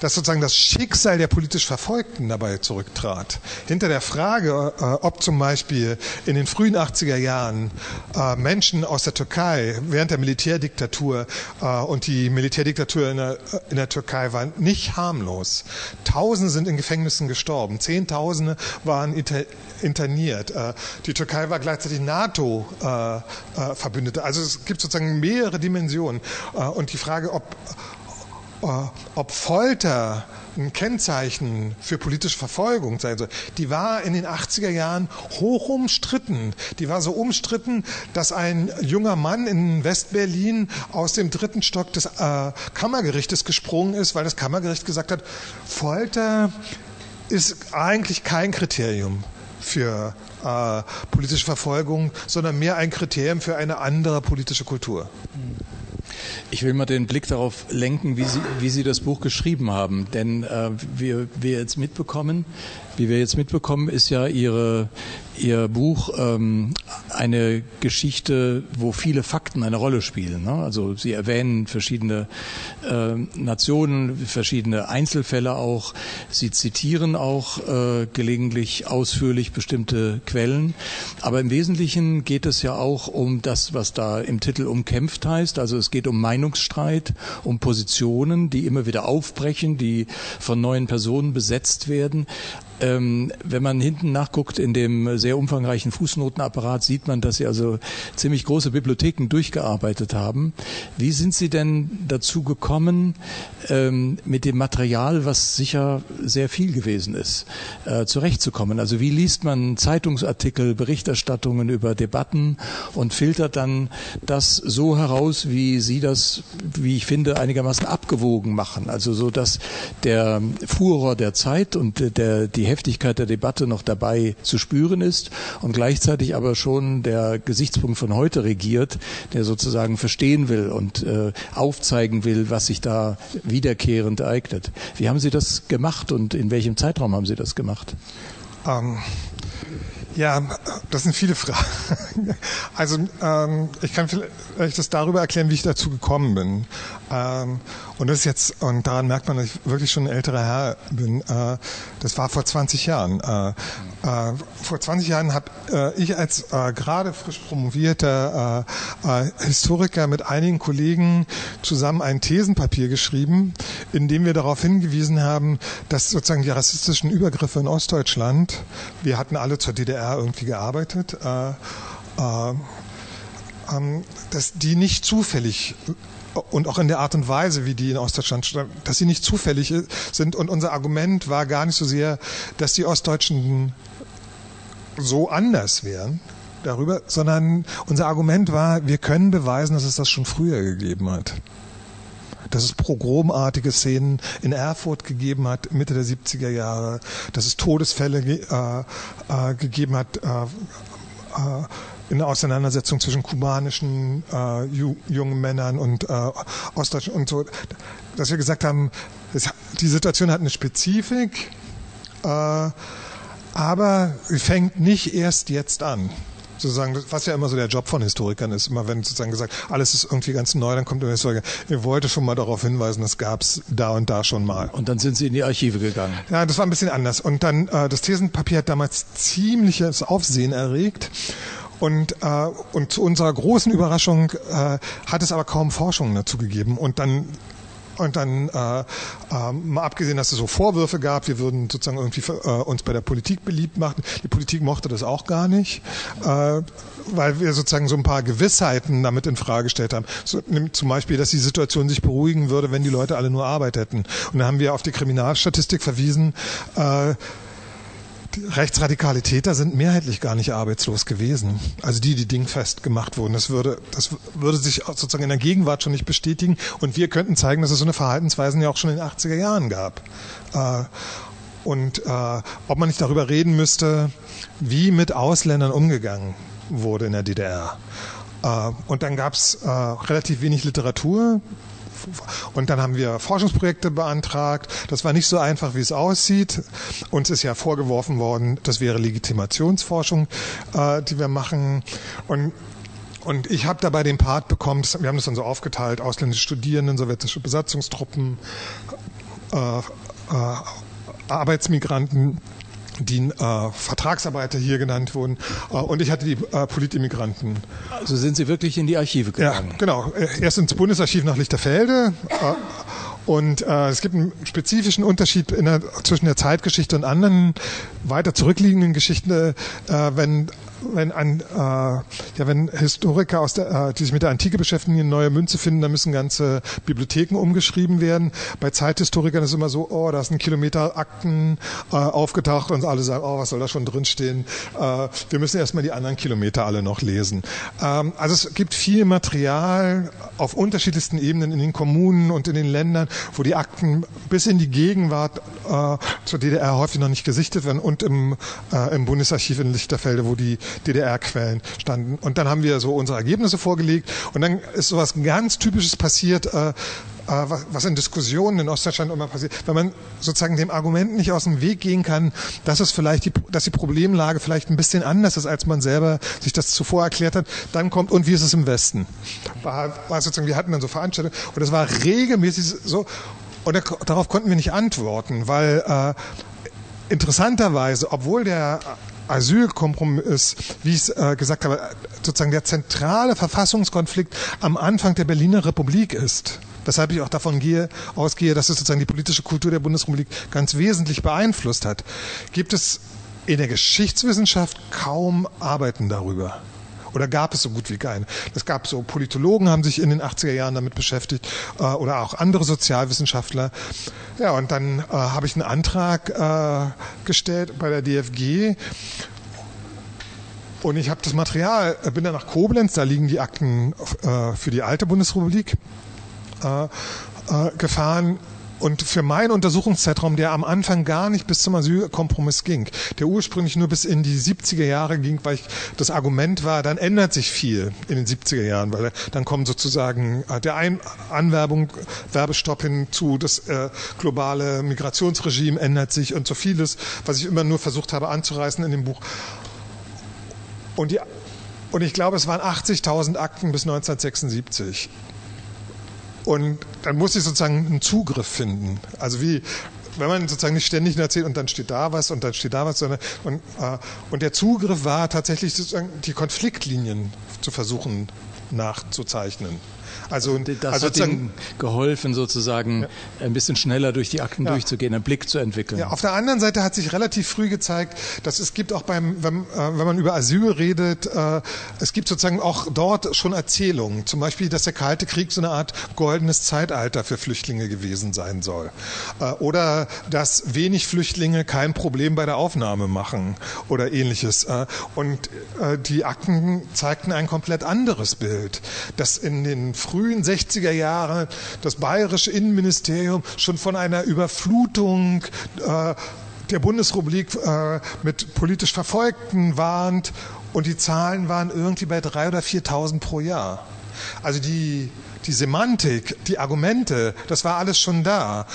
dass sozusagen das Schicksal der politisch Verfolgten dabei zurücktrat. Hinter der Frage, äh, ob zum Beispiel in den frühen 80er Jahren äh, Menschen aus der Türkei während der Militärdiktatur äh, und die Militärdiktatur in der, in der Türkei war nicht harmlos. Tausende sind in Gefängnissen gestorben, Zehntausende waren interniert. Die Türkei war gleichzeitig NATO-Verbündete. Also es gibt sozusagen mehrere Dimensionen. Und die Frage, ob ob Folter ein Kennzeichen für politische Verfolgung sein soll, die war in den 80er Jahren hoch umstritten. Die war so umstritten, dass ein junger Mann in Westberlin aus dem dritten Stock des äh, Kammergerichtes gesprungen ist, weil das Kammergericht gesagt hat, Folter ist eigentlich kein Kriterium für äh, politische Verfolgung, sondern mehr ein Kriterium für eine andere politische Kultur. Mhm. Ich will mal den Blick darauf lenken, wie Sie, wie Sie das Buch geschrieben haben. Denn äh, wir, wir jetzt mitbekommen, wie wir jetzt mitbekommen, ist ja Ihre, Ihr Buch ähm, eine Geschichte, wo viele Fakten eine Rolle spielen. Ne? Also Sie erwähnen verschiedene äh, Nationen, verschiedene Einzelfälle auch. Sie zitieren auch äh, gelegentlich ausführlich bestimmte Quellen. Aber im Wesentlichen geht es ja auch um das, was da im Titel umkämpft heißt. Also es geht um Meinungsstreit, um Positionen, die immer wieder aufbrechen, die von neuen Personen besetzt werden. Ähm, wenn man hinten nachguckt in dem sehr umfangreichen Fußnotenapparat, sieht man, dass Sie also ziemlich große Bibliotheken durchgearbeitet haben. Wie sind Sie denn dazu gekommen, ähm, mit dem Material, was sicher sehr viel gewesen ist, äh, zurechtzukommen? Also wie liest man Zeitungsartikel, Berichterstattungen über Debatten und filtert dann das so heraus, wie Sie das, wie ich finde, einigermaßen abgewogen machen? Also so, dass der Furor der Zeit und der, die Heftigkeit der Debatte noch dabei zu spüren ist und gleichzeitig aber schon der Gesichtspunkt von heute regiert, der sozusagen verstehen will und äh, aufzeigen will, was sich da wiederkehrend ereignet. Wie haben Sie das gemacht und in welchem Zeitraum haben Sie das gemacht? Ähm, ja, das sind viele Fragen. Also ähm, ich kann vielleicht das darüber erklären, wie ich dazu gekommen bin. Ähm, und das ist jetzt, und daran merkt man, dass ich wirklich schon ein älterer Herr bin. Äh, das war vor 20 Jahren. Äh, äh, vor 20 Jahren habe äh, ich als äh, gerade frisch promovierter äh, Historiker mit einigen Kollegen zusammen ein Thesenpapier geschrieben, in dem wir darauf hingewiesen haben, dass sozusagen die rassistischen Übergriffe in Ostdeutschland, wir hatten alle zur DDR irgendwie gearbeitet, äh, äh, ähm, dass die nicht zufällig und auch in der Art und Weise, wie die in Ostdeutschland, dass sie nicht zufällig sind. Und unser Argument war gar nicht so sehr, dass die Ostdeutschen so anders wären darüber, sondern unser Argument war, wir können beweisen, dass es das schon früher gegeben hat. Dass es pogromartige Szenen in Erfurt gegeben hat, Mitte der 70er Jahre, dass es Todesfälle äh, äh, gegeben hat, äh, äh, in der Auseinandersetzung zwischen kubanischen äh, jungen Männern und äh, Ostdeutschen und so, dass wir gesagt haben, es, die Situation hat eine Spezifik, äh, aber fängt nicht erst jetzt an sozusagen, was ja immer so der Job von Historikern ist, immer wenn sozusagen gesagt, alles ist irgendwie ganz neu, dann kommt der Historiker, ihr wollte schon mal darauf hinweisen, das gab es da und da schon mal. Und dann sind Sie in die Archive gegangen. Ja, das war ein bisschen anders. Und dann, äh, das Thesenpapier hat damals ziemliches Aufsehen erregt. Und, äh, und zu unserer großen Überraschung äh, hat es aber kaum Forschung dazu gegeben. Und dann und dann, äh, äh, mal abgesehen, dass es so Vorwürfe gab, wir würden sozusagen irgendwie äh, uns bei der Politik beliebt machen. Die Politik mochte das auch gar nicht, äh, weil wir sozusagen so ein paar Gewissheiten damit in Frage gestellt haben. So, zum Beispiel, dass die Situation sich beruhigen würde, wenn die Leute alle nur Arbeit hätten. Und da haben wir auf die Kriminalstatistik verwiesen. Äh, rechtsradikale Täter sind mehrheitlich gar nicht arbeitslos gewesen. Also die, die dingfest gemacht wurden. Das würde, das würde sich sozusagen in der Gegenwart schon nicht bestätigen. Und wir könnten zeigen, dass es so eine Verhaltensweisen ja auch schon in den 80er Jahren gab. Äh, und äh, ob man nicht darüber reden müsste, wie mit Ausländern umgegangen wurde in der DDR. Äh, und dann gab es relativ wenig Literatur und dann haben wir Forschungsprojekte beantragt. Das war nicht so einfach, wie es aussieht. Uns ist ja vorgeworfen worden, das wäre Legitimationsforschung, äh, die wir machen. Und und ich habe dabei den Part bekommen, wir haben das dann so aufgeteilt, ausländische Studierenden, sowjetische Besatzungstruppen, äh, äh, Arbeitsmigranten, die äh, Vertragsarbeiter hier genannt wurden. Äh, und ich hatte die äh, Politimmigranten. Also sind Sie wirklich in die Archive gegangen? Ja, genau. Äh, erst ins Bundesarchiv nach Lichterfelde. Äh, und äh, es gibt einen spezifischen Unterschied der, zwischen der Zeitgeschichte und anderen weiter zurückliegenden Geschichten, wenn wenn ein, äh, ja, wenn Historiker aus der, äh, die sich mit der Antike beschäftigen, eine neue Münze finden, dann müssen ganze Bibliotheken umgeschrieben werden. Bei Zeithistorikern ist es immer so, oh, da ist ein Kilometer Akten äh, aufgetaucht und alle sagen, oh, was soll da schon drinstehen? Äh, wir müssen erstmal die anderen Kilometer alle noch lesen. Ähm, also es gibt viel Material auf unterschiedlichsten Ebenen in den Kommunen und in den Ländern, wo die Akten bis in die Gegenwart äh, zur DDR häufig noch nicht gesichtet werden und im, äh, im Bundesarchiv in Lichterfelde, wo die DDR-Quellen standen. Und dann haben wir so unsere Ergebnisse vorgelegt und dann ist sowas ganz Typisches passiert, äh, äh was in Diskussionen in Ostdeutschland immer passiert, wenn man sozusagen dem Argument nicht aus dem Weg gehen kann, dass es vielleicht die, dass die Problemlage vielleicht ein bisschen anders ist, als man selber sich das zuvor erklärt hat, dann kommt und wie ist es im Westen? War, war sozusagen, wir hatten dann so Veranstaltungen und es war regelmäßig so und darauf konnten wir nicht antworten, weil äh, interessanterweise, obwohl der Asylkompromiss, wie ich es äh, gesagt habe, sozusagen der zentrale Verfassungskonflikt am Anfang der Berliner Republik ist. Weshalb ich auch davon gehe, ausgehe, dass es sozusagen die politische Kultur der Bundesrepublik ganz wesentlich beeinflusst hat, gibt es in der Geschichtswissenschaft kaum Arbeiten darüber oder gab es so gut wie keine. Es gab so Politologen, haben sich in den 80er Jahren damit beschäftigt äh, oder auch andere Sozialwissenschaftler. Ja, und dann äh, habe ich einen Antrag äh, gestellt bei der DFG und ich habe das Material, äh, bin dann nach Koblenz, da liegen die Akten äh, für die alte Bundesrepublik, äh, äh, gefahren und für meinen Untersuchungszeitraum, der am Anfang gar nicht bis zum Asylkompromiss ging, der ursprünglich nur bis in die 70er Jahre ging, weil ich, das Argument war, dann ändert sich viel in den 70er Jahren, weil dann kommen sozusagen äh, der Ein Anwerbung, Werbestopp hinzu, das äh, globale Migrationsregime ändert sich und so vieles, was ich immer nur versucht habe anzureißen in dem Buch. Und, die, und ich glaube, es waren 80.000 Akten bis 1976. Und dann muss ich sozusagen einen Zugriff finden. Also wie, wenn man sozusagen nicht ständig erzählt und dann steht da was und dann steht da was, sondern und, äh, und der Zugriff war tatsächlich sozusagen die Konfliktlinien zu versuchen nachzuzeichnen. Also das also hat Ihnen geholfen, sozusagen ja. ein bisschen schneller durch die Akten ja. durchzugehen, einen Blick zu entwickeln. Ja, auf der anderen Seite hat sich relativ früh gezeigt, dass es gibt auch beim, wenn, äh, wenn man über Asyl redet, äh, es gibt sozusagen auch dort schon Erzählungen. Zum Beispiel, dass der Kalte Krieg so eine Art goldenes Zeitalter für Flüchtlinge gewesen sein soll. Äh, oder dass wenig Flüchtlinge kein Problem bei der Aufnahme machen oder ähnliches. Äh, und äh, die Akten zeigten ein komplett anderes Bild, dass in den frühen frühen 60er Jahren das bayerische Innenministerium schon von einer Überflutung äh, der Bundesrepublik äh, mit politisch Verfolgten warnt und die Zahlen waren irgendwie bei 3.000 oder 4.000 pro Jahr. Also die die Semantik, die Argumente, das war alles schon da.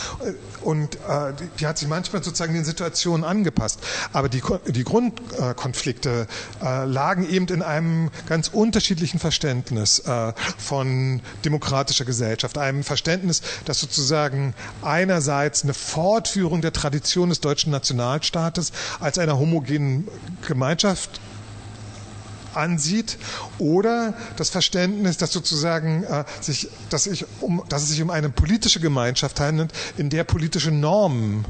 Und äh, die, die, hat sich manchmal sozusagen den Situationen angepasst. Aber die, die Grundkonflikte äh, lagen eben in einem ganz unterschiedlichen Verständnis äh, von demokratischer Gesellschaft. Einem Verständnis, das sozusagen einerseits eine Fortführung der Tradition des deutschen Nationalstaates als einer homogenen Gemeinschaft ansieht, oder das Verständnis, dass sozusagen äh, sich, dass, ich um, dass es sich um eine politische Gemeinschaft handelt, in der politische Normen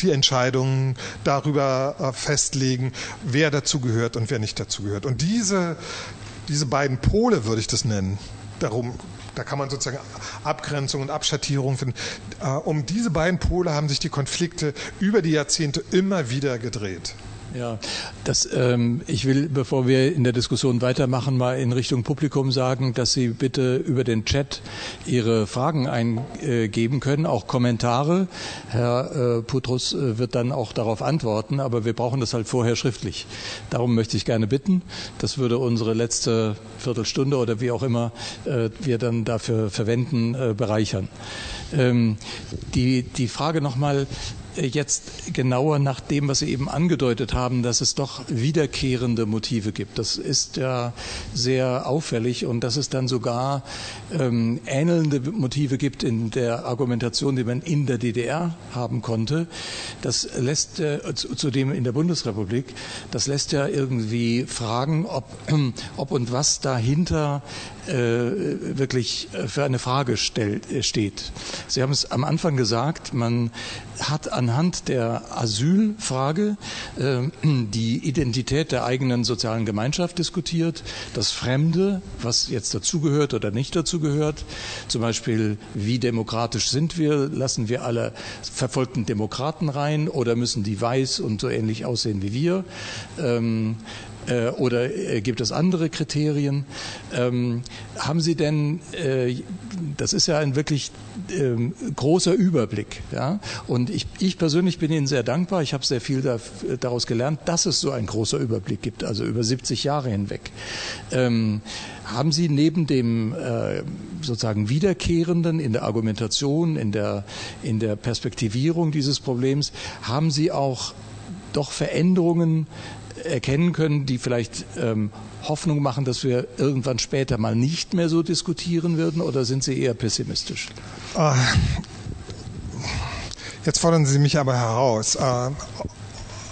die Entscheidungen darüber äh, festlegen, wer dazugehört und wer nicht dazugehört. Und diese, diese beiden Pole würde ich das nennen. Darum, da kann man sozusagen Abgrenzung und Abschattierung finden. Äh, um diese beiden Pole haben sich die Konflikte über die Jahrzehnte immer wieder gedreht. Ja, das, ähm, ich will, bevor wir in der Diskussion weitermachen, mal in Richtung Publikum sagen, dass Sie bitte über den Chat Ihre Fragen eingeben können, auch Kommentare. Herr äh, Putrus äh, wird dann auch darauf antworten, aber wir brauchen das halt vorher schriftlich. Darum möchte ich gerne bitten. Das würde unsere letzte Viertelstunde oder wie auch immer äh, wir dann dafür verwenden, äh, bereichern. Ähm, die, die Frage nochmal, jetzt genauer nach dem, was Sie eben angedeutet haben, dass es doch wiederkehrende Motive gibt. Das ist ja sehr auffällig und dass es dann sogar ähm, ähnelnde Motive gibt in der Argumentation, die man in der DDR haben konnte. Das lässt äh, zudem in der Bundesrepublik, das lässt ja irgendwie fragen, ob, ob und was dahinter äh, wirklich äh, für eine Frage stellt, äh, steht. Sie haben es am Anfang gesagt, man hat anhand der Asylfrage äh, die Identität der eigenen sozialen Gemeinschaft diskutiert, das Fremde, was jetzt dazugehört oder nicht dazugehört, zum Beispiel wie demokratisch sind wir, lassen wir alle verfolgten Demokraten rein oder müssen die weiß und so ähnlich aussehen wie wir. Ähm, äh, oder äh, gibt es andere Kriterien? Ähm, haben Sie denn, äh, das ist ja ein wirklich ähm, großer Überblick, ja? und ich, ich persönlich bin Ihnen sehr dankbar, ich habe sehr viel da, daraus gelernt, dass es so ein großer Überblick gibt, also über 70 Jahre hinweg. Ähm, haben Sie neben dem äh, sozusagen Wiederkehrenden in der Argumentation, in der, in der Perspektivierung dieses Problems, haben Sie auch doch Veränderungen erkennen können, die vielleicht ähm, Hoffnung machen, dass wir irgendwann später mal nicht mehr so diskutieren würden, oder sind Sie eher pessimistisch? Uh, jetzt fordern Sie mich aber heraus. Uh,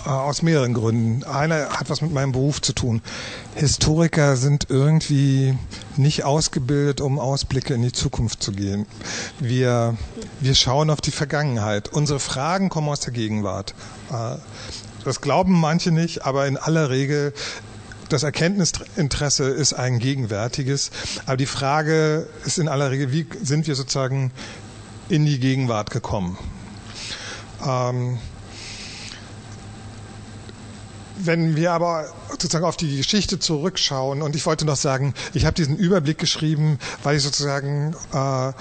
aus mehreren Gründen. Einer hat was mit meinem Beruf zu tun. Historiker sind irgendwie nicht ausgebildet, um Ausblicke in die Zukunft zu gehen. Wir, wir schauen auf die Vergangenheit. Unsere Fragen kommen aus der Gegenwart. Das glauben manche nicht, aber in aller Regel das Erkenntnisinteresse ist ein gegenwärtiges. Aber die Frage ist in aller Regel, wie sind wir sozusagen in die Gegenwart gekommen? Ähm, wenn wir aber sozusagen auf die Geschichte zurückschauen, und ich wollte noch sagen, ich habe diesen Überblick geschrieben, weil ich sozusagen äh,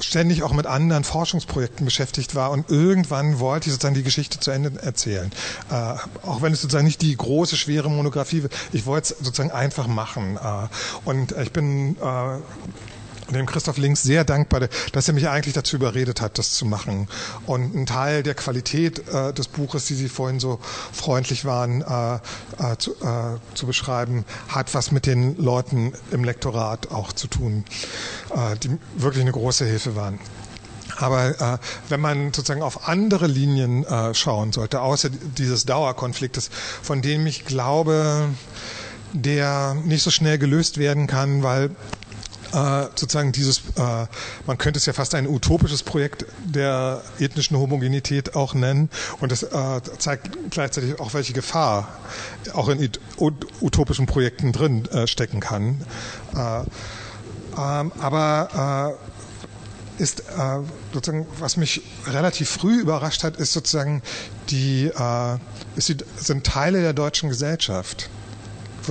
ständig auch mit anderen Forschungsprojekten beschäftigt war und irgendwann wollte ich sozusagen die Geschichte zu Ende erzählen. Äh, auch wenn es sozusagen nicht die große, schwere Monographie, ich wollte es sozusagen einfach machen. Äh, und ich bin äh, dem Christoph Links sehr dankbar, dass er mich eigentlich dazu überredet hat, das zu machen. Und ein Teil der Qualität äh, des Buches, die Sie vorhin so freundlich waren äh, äh, zu, äh, zu, beschreiben, hat was mit den Leuten im Lektorat auch zu tun, äh, die wirklich eine große Hilfe waren. Aber äh, wenn man sozusagen auf andere Linien äh, schauen sollte, außer dieses Dauerkonfliktes, von dem ich glaube, der nicht so schnell gelöst werden kann, weil äh, sozusagen dieses, äh, man könnte es ja fast ein utopisches Projekt der ethnischen Homogenität auch nennen. Und das äh, zeigt gleichzeitig auch, welche Gefahr auch in utopischen Projekten drin äh, stecken kann. Äh, ähm, aber äh, ist sozusagen, was mich relativ früh überrascht hat, ist sozusagen die, ist sind Teile der deutschen Gesellschaft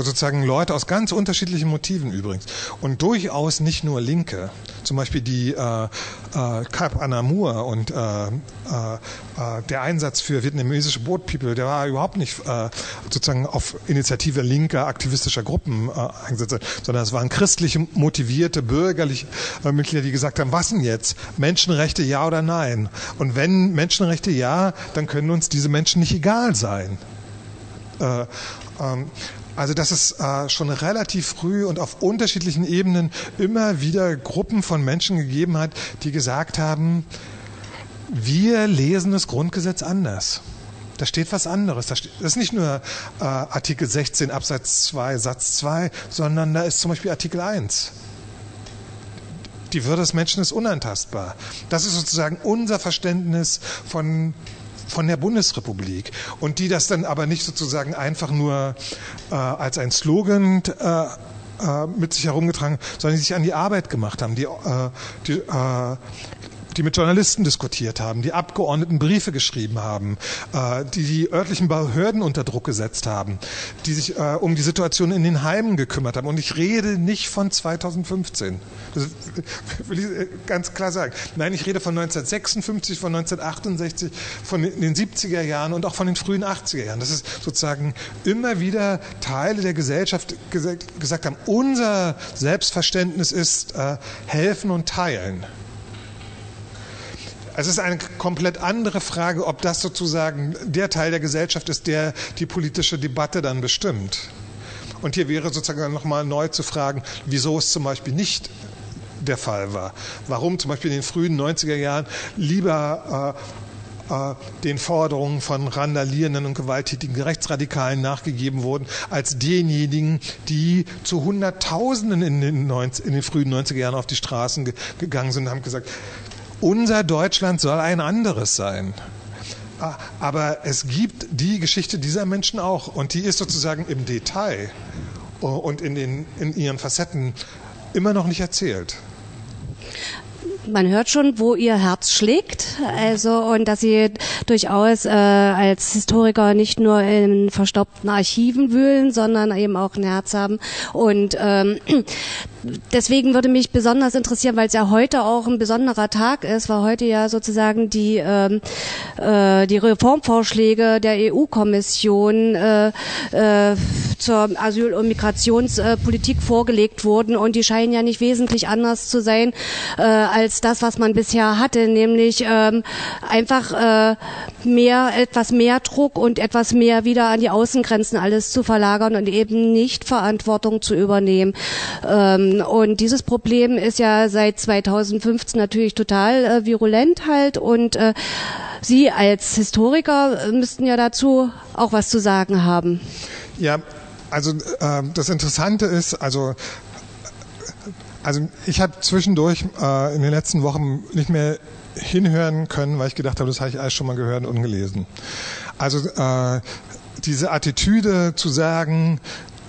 sozusagen Leute aus ganz unterschiedlichen Motiven übrigens und durchaus nicht nur Linke, zum Beispiel die äh, äh, Cap Anamur und äh, äh, äh, der Einsatz für vietnamesische Boat People, der war überhaupt nicht äh, sozusagen auf Initiative linker aktivistischer Gruppen eingesetzt, sondern es waren christlich motivierte bürgerliche Mitglieder, die gesagt haben, was denn jetzt? Menschenrechte ja oder nein? Und wenn Menschenrechte ja, dann können uns diese Menschen nicht egal sein. Äh, ähm, also dass es äh, schon relativ früh und auf unterschiedlichen Ebenen immer wieder Gruppen von Menschen gegeben hat, die gesagt haben, wir lesen das Grundgesetz anders. Da steht was anderes. Das ist nicht nur äh, Artikel 16 Absatz 2 Satz 2, sondern da ist zum Beispiel Artikel 1. Die Würde des Menschen ist unantastbar. Das ist sozusagen unser Verständnis von von der Bundesrepublik und die das dann aber nicht sozusagen einfach nur äh, als ein Slogan äh, äh, mit sich herumgetragen, sondern die sich an die Arbeit gemacht haben, die, äh, die äh, die mit Journalisten diskutiert haben, die Abgeordneten Briefe geschrieben haben, äh, die die örtlichen Behörden unter Druck gesetzt haben, die sich äh, um die Situation in den Heimen gekümmert haben. Und ich rede nicht von 2015. Das will ich äh, ganz klar sagen. Nein, ich rede von 1956, von 1968, von den 70er Jahren und auch von den frühen 80er Jahren. Das ist sozusagen immer wieder Teile der Gesellschaft gesagt haben, unser Selbstverständnis ist äh, helfen und teilen. Es ist eine komplett andere Frage, ob das sozusagen der Teil der Gesellschaft ist, der die politische Debatte dann bestimmt. Und hier wäre sozusagen nochmal neu zu fragen, wieso es zum Beispiel nicht der Fall war. Warum zum Beispiel in den frühen 90er Jahren lieber äh, äh, den Forderungen von randalierenden und gewalttätigen Rechtsradikalen nachgegeben wurden, als denjenigen, die zu Hunderttausenden in den, 90, in den frühen 90er Jahren auf die Straßen ge gegangen sind und haben gesagt, unser Deutschland soll ein anderes sein. Ah, aber es gibt die Geschichte dieser Menschen auch und die ist sozusagen im Detail und in, den, in ihren Facetten immer noch nicht erzählt man hört schon, wo ihr Herz schlägt. Also und dass sie durchaus äh, als Historiker nicht nur in verstaubten Archiven wühlen, sondern eben auch ein Herz haben. Und ähm, deswegen würde mich besonders interessieren, weil es ja heute auch ein besonderer Tag ist, weil heute ja sozusagen die ähm, äh, die Reformvorschläge der EU-Kommission äh, äh, zur Asyl- und Migrationspolitik vorgelegt wurden und die scheinen ja nicht wesentlich anders zu sein äh, als das, was man bisher hatte, nämlich ähm, einfach äh, mehr etwas mehr Druck und etwas mehr wieder an die Außengrenzen alles zu verlagern und eben nicht Verantwortung zu übernehmen. Ähm, und dieses Problem ist ja seit 2015 natürlich total äh, virulent halt und äh, Sie als Historiker äh, müssten ja dazu auch was zu sagen haben. Ja, also äh, das Interessante ist, also also ich habe zwischendurch äh, in den letzten Wochen nicht mehr hinhören können, weil ich gedacht habe, das habe ich alles schon mal gehört und gelesen. Also äh, diese Attitüde zu sagen,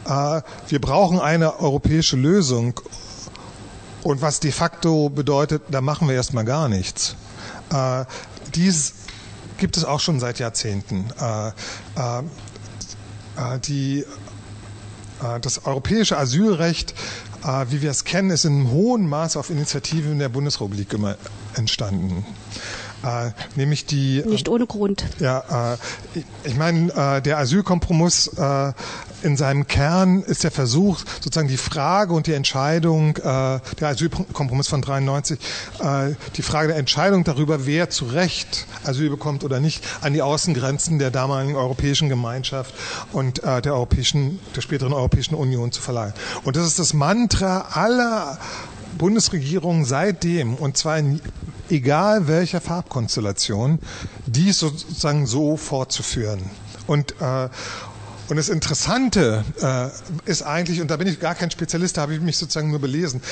wir brauchen eine europäische Lösung. Und was de facto bedeutet, da machen wir erstmal gar nichts. Dies gibt es auch schon seit Jahrzehnten. Die, das europäische Asylrecht, wie wir es kennen, ist in hohem Maß auf Initiativen der Bundesrepublik entstanden. Äh, nämlich die. Nicht ohne Grund. Ja, ich meine, der Asylkompromiss in seinem Kern ist der Versuch, sozusagen die Frage und die Entscheidung, äh, der Asylkompromiss von 93, äh, die Frage der Entscheidung darüber, wer zu Recht Asyl bekommt oder nicht, an die Außengrenzen der damaligen Europäischen Gemeinschaft und äh, der Europäischen, der späteren Europäischen Union zu verleihen. Und das ist das Mantra aller Bundesregierungen seitdem, und zwar in egal welcher Farbkonstellation, dies sozusagen so fortzuführen. Und, äh, und das Interessante äh, ist eigentlich, und da bin ich gar kein Spezialist, da habe ich mich sozusagen nur belesen,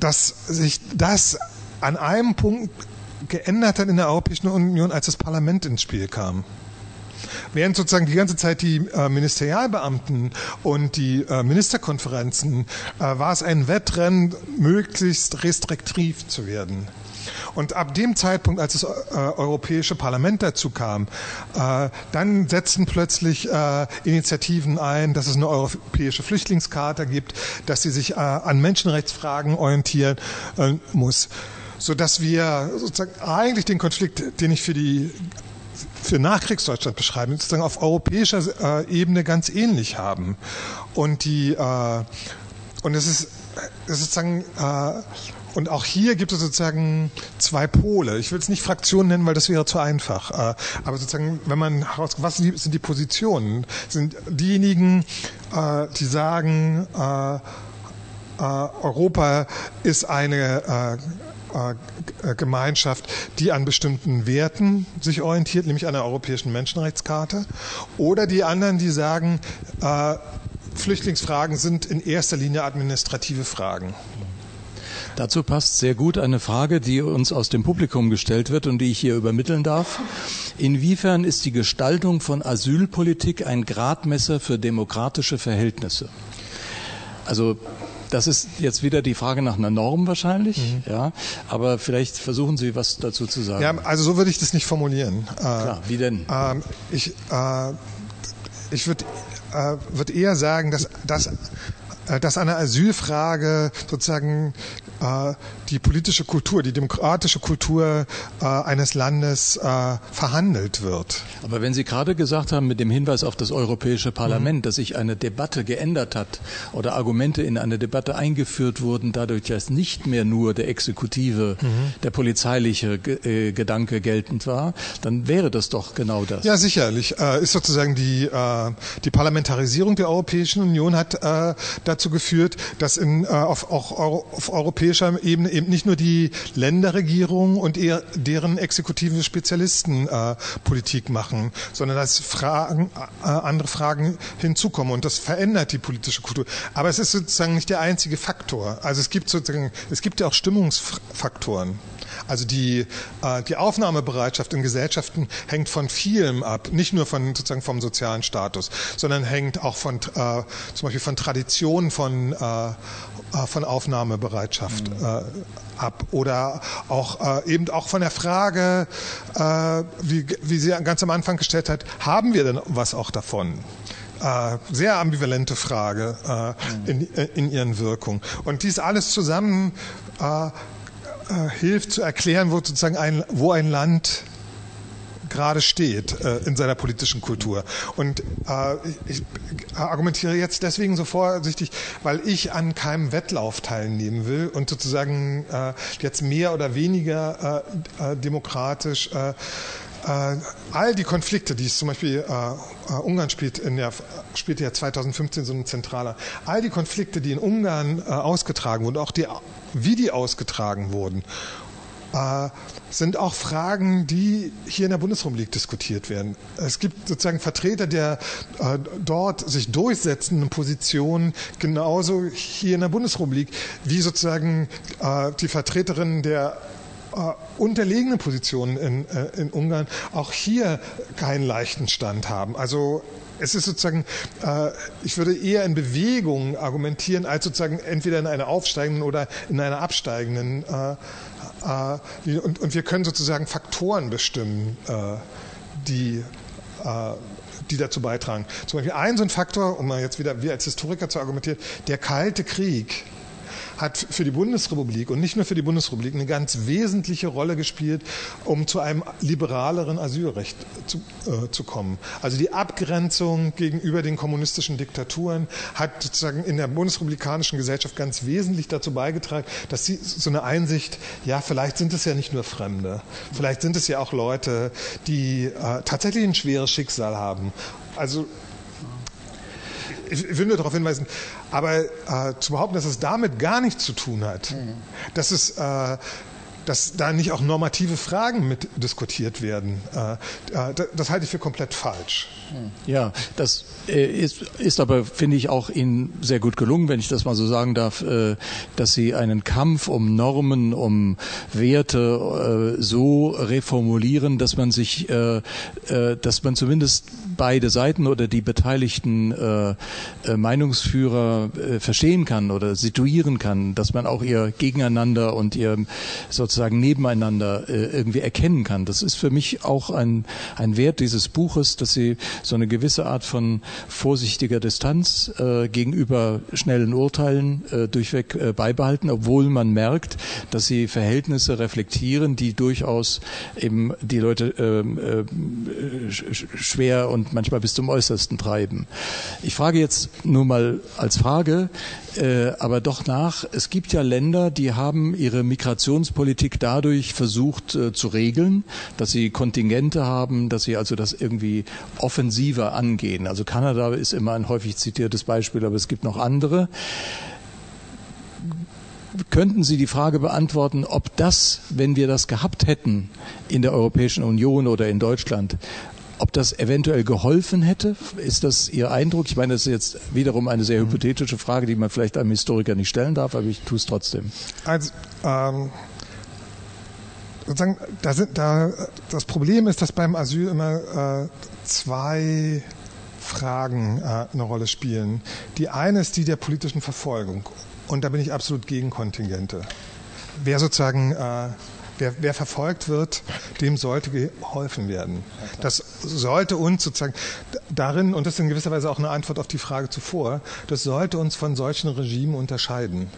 dass sich das an einem Punkt geändert hat in der Europäischen Union, als das Parlament ins Spiel kam. Während sozusagen die ganze Zeit die äh, Ministerialbeamten und die äh, Ministerkonferenzen äh, war es ein Wettrennen, möglichst restriktiv zu werden. Und ab dem Zeitpunkt, als das äh, Europäische Parlament dazu kam, äh, dann setzten plötzlich äh, Initiativen ein, dass es eine europäische Flüchtlingskarte gibt, dass sie sich äh, an Menschenrechtsfragen orientieren äh, muss, so dass wir sozusagen eigentlich den Konflikt, den ich für die für Nachkriegsdeutschland beschreiben, sozusagen auf europäischer äh, Ebene ganz ähnlich haben. Und die und es ist, es ist sozusagen äh, und auch hier gibt es sozusagen zwei Pole. Ich will es nicht Fraktionen nennen, weil das wäre zu einfach. Äh, aber sozusagen, wenn man was sind die Positionen? Sind diejenigen, äh, die sagen, äh, Europa ist eine Gemeinschaft, die an bestimmten Werten sich orientiert, nämlich an der Europäischen Menschenrechtskarte, oder die anderen, die sagen, Flüchtlingsfragen sind in erster Linie administrative Fragen. Dazu passt sehr gut eine Frage, die uns aus dem Publikum gestellt wird und die ich hier übermitteln darf. Inwiefern ist die Gestaltung von Asylpolitik ein Gradmesser für demokratische Verhältnisse? Also das ist jetzt wieder die Frage nach einer Norm wahrscheinlich, mhm. ja. Aber vielleicht versuchen Sie was dazu zu sagen. Ja, also so würde ich das nicht formulieren. Klar, wie denn? Äh, ich äh, ich würde äh, würd eher sagen, dass, dass äh, dass eine Asylfrage sozusagen äh, die politische Kultur, die demokratische Kultur äh, eines Landes äh, verhandelt wird. Aber wenn Sie gerade gesagt haben, mit dem Hinweis auf das Europäische Parlament, mhm. dass sich eine Debatte geändert hat oder Argumente in eine Debatte eingeführt wurden, dadurch, dass nicht mehr nur der exekutive, mhm. der polizeiliche äh, Gedanke geltend war, dann wäre das doch genau das. Ja, sicherlich. Äh, ist sozusagen die, äh, die Parlamentarisierung der Europäischen Union hat dazu geführt, dass in, auf, auch auf europäischer Ebene eben nicht nur die Länderregierung und eher deren exekutiven Spezialisten äh, Politik machen, sondern dass Fragen, äh, andere Fragen hinzukommen und das verändert die politische Kultur. Aber es ist sozusagen nicht der einzige Faktor. Also es gibt sozusagen, es gibt ja auch Stimmungsfaktoren. Also die, äh, die Aufnahmebereitschaft in Gesellschaften hängt von vielem ab, nicht nur von sozusagen vom sozialen Status, sondern hängt auch von äh, zum Beispiel von Traditionen von, äh von Aufnahmebereitschaft mhm. äh, ab oder auch äh, eben auch von der Frage, äh, wie, wie sie ganz am Anfang gestellt hat, haben wir denn was auch davon? Äh, sehr ambivalente Frage äh, mhm. in, in ihren Wirkungen. Und dies alles zusammen äh, äh, hilft zu erklären, wo sozusagen ein, wo ein Land gerade steht äh, in seiner politischen Kultur. Und äh, ich, argumentiere jetzt deswegen so vorsichtig, weil ich an keinem Wettlauf teilnehmen will und sozusagen äh, jetzt mehr oder weniger äh, äh, demokratisch äh, all die Konflikte, die es zum Beispiel äh, Ungarn spielt, in der, spielt ja 2015 so ein zentraler, all die Konflikte, die in Ungarn äh, ausgetragen wurden, auch die wie die ausgetragen wurden, äh, sind auch Fragen, die hier in der Bundesrepublik diskutiert werden. Es gibt sozusagen Vertreter der äh, dort sich durchsetzenden Positionen genauso hier in der Bundesrepublik wie sozusagen äh, die Vertreterinnen der äh, unterlegenen Positionen in, äh, in Ungarn auch hier keinen leichten Stand haben. Also es ist sozusagen, äh, ich würde eher in Bewegung argumentieren, als sozusagen entweder in einer aufsteigenden oder in einer absteigenden. Äh, und, und, wir können sozusagen Faktoren bestimmen, äh, die äh, die dazu beitragen. Zum Beispiel ein so ein Faktor, um mal jetzt wieder wir als Historiker zu argumentieren, der Kalte Krieg hat für die Bundesrepublik und nicht nur für die Bundesrepublik eine ganz wesentliche Rolle gespielt, um zu einem liberaleren Asylrecht zu, äh, zu kommen. Also die Abgrenzung gegenüber den kommunistischen Diktaturen hat sozusagen in der bundesrepublikanischen Gesellschaft ganz wesentlich dazu beigetragen, dass sie so eine Einsicht, ja, vielleicht sind es ja nicht nur Fremde, vielleicht sind es ja auch Leute, die äh, tatsächlich ein schweres Schicksal haben. Also ich will nur darauf hinweisen, aber äh, zu behaupten, dass es damit gar nichts zu tun hat, mhm. dass es äh, dass da nicht auch normative Fragen mit diskutiert werden. Äh, äh, das halte ich für komplett falsch. Ja, das äh, ist, ist aber, finde ich, auch Ihnen sehr gut gelungen, wenn ich das mal so sagen darf, dass Sie einen Kampf um Normen, um Werte so reformulieren, dass man sich, dass man zumindest beide Seiten oder die beteiligten Meinungsführer verstehen kann oder situieren kann, dass man auch ihr Gegeneinander und ihr sozusagen sozusagen nebeneinander äh, irgendwie erkennen kann. Das ist für mich auch ein, ein Wert dieses Buches, dass sie so eine gewisse Art von vorsichtiger Distanz äh, gegenüber schnellen Urteilen äh, durchweg äh, beibehalten, obwohl man merkt, dass sie Verhältnisse reflektieren, die durchaus eben die Leute ähm, äh, schwer und manchmal bis zum Äußersten treiben. Ich frage jetzt nur mal als Frage, äh, aber doch nach, es gibt ja Länder, die haben ihre Migrationspolitik dadurch versucht äh, zu regeln, dass sie Kontingente haben, dass sie also das irgendwie offensiver angehen. Also Kanada ist immer ein häufig zitiertes Beispiel, aber es gibt noch andere könnten Sie die Frage beantworten, ob das, wenn wir das gehabt hätten in der Europäischen Union oder in Deutschland, ob das eventuell geholfen hätte? Ist das Ihr Eindruck? Ich meine, das ist jetzt wiederum eine sehr hypothetische Frage, die man vielleicht einem Historiker nicht stellen darf, aber ich tue es trotzdem. Also, ähm, sozusagen, da sind, da, das Problem ist, dass beim Asyl immer äh, zwei Fragen äh, eine Rolle spielen. Die eine ist die der politischen Verfolgung. Und da bin ich absolut gegen Kontingente. Wer sozusagen äh, Wer, wer, verfolgt wird, dem sollte geholfen werden. Das sollte uns sozusagen darin, und das ist in gewisser Weise auch eine Antwort auf die Frage zuvor, das sollte uns von solchen Regimen unterscheiden.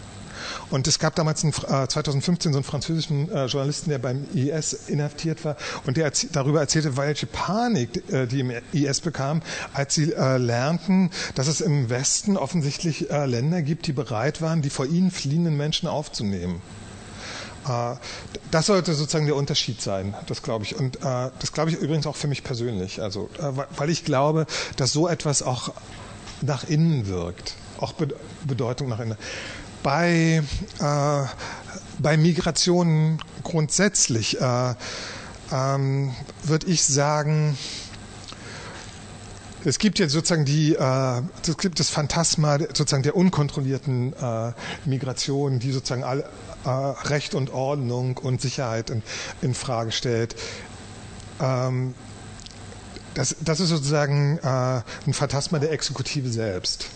Und es gab damals einen, äh, 2015 so einen französischen äh, Journalisten, der beim IS inhaftiert war und der erzie darüber erzählte, welche Panik äh, die im IS bekam, als sie äh, lernten, dass es im Westen offensichtlich äh, Länder gibt, die bereit waren, die vor ihnen fliehenden Menschen aufzunehmen. Äh, das sollte sozusagen der Unterschied sein, das glaube ich. Und das glaube ich übrigens auch für mich persönlich. Also, weil ich glaube, dass so etwas auch nach innen wirkt, auch Bedeutung nach innen bei, äh, bei Migration grundsätzlich äh, ähm, würde ich sagen, es gibt jetzt sozusagen die, äh, es gibt das Phantasma sozusagen der unkontrollierten äh, Migration, die sozusagen all, äh, Recht und Ordnung und Sicherheit in, in Frage stellt. Ähm, das, das ist sozusagen äh, ein Phantasma der Exekutive selbst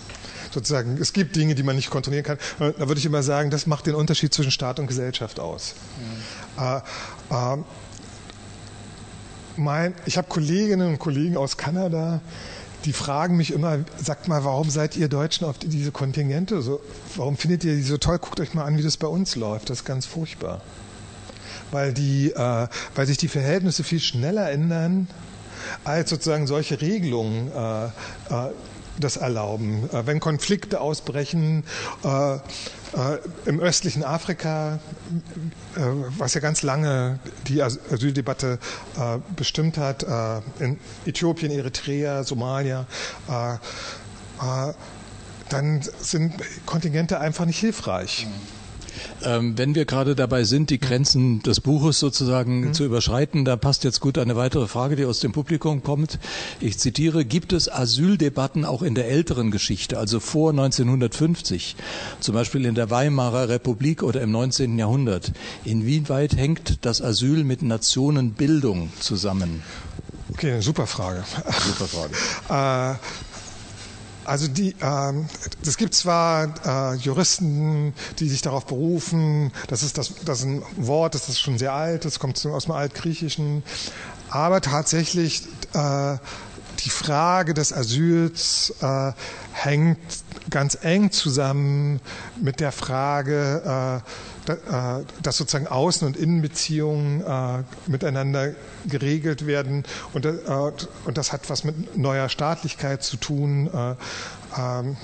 sozusagen, es gibt Dinge, die man nicht kontrollieren kann. Da würde ich immer sagen, das macht den Unterschied zwischen Staat und Gesellschaft aus. Ja. Äh, äh, mein, ich habe Kolleginnen und Kollegen aus Kanada, die fragen mich immer, sagt mal, warum seid ihr Deutschen auf diese Kontingente so, warum findet ihr die so toll? Guckt euch mal an, wie das bei uns läuft. Das ist ganz furchtbar. Weil, die, äh, weil sich die Verhältnisse viel schneller ändern, als sozusagen solche Regelungen äh, äh, das erlauben. Äh, wenn Konflikte ausbrechen, äh, äh, im östlichen Afrika, was ja ganz lange die Asyldebatte bestimmt hat, in Äthiopien, Eritrea, Somalia, dann sind Kontingente einfach nicht hilfreich. Mhm. Ähm, wenn wir gerade dabei sind, die Grenzen des Buches sozusagen mhm. zu überschreiten, da passt jetzt gut eine weitere Frage, die aus dem Publikum kommt. Ich zitiere, gibt es Asyldebatten auch in der älteren Geschichte, also vor 1950, zum Beispiel in der Weimarer Republik oder im 19. Jahrhundert? Inwieweit hängt das Asyl mit Nationenbildung zusammen? Okay, super Frage. Super Frage. äh, also die, ähm, es gibt zwar äh, Juristen, die sich darauf berufen, das ist das, das ist ein Wort, das ist schon sehr alt, das kommt aus dem Altgriechischen, aber tatsächlich äh, die Frage des Asyls äh, hängt ganz eng zusammen mit der Frage, äh, äh, dass sozusagen Außen- und Innenbeziehungen äh, miteinander geregelt werden. Und, und, das hat was mit neuer Staatlichkeit zu tun. Ähm,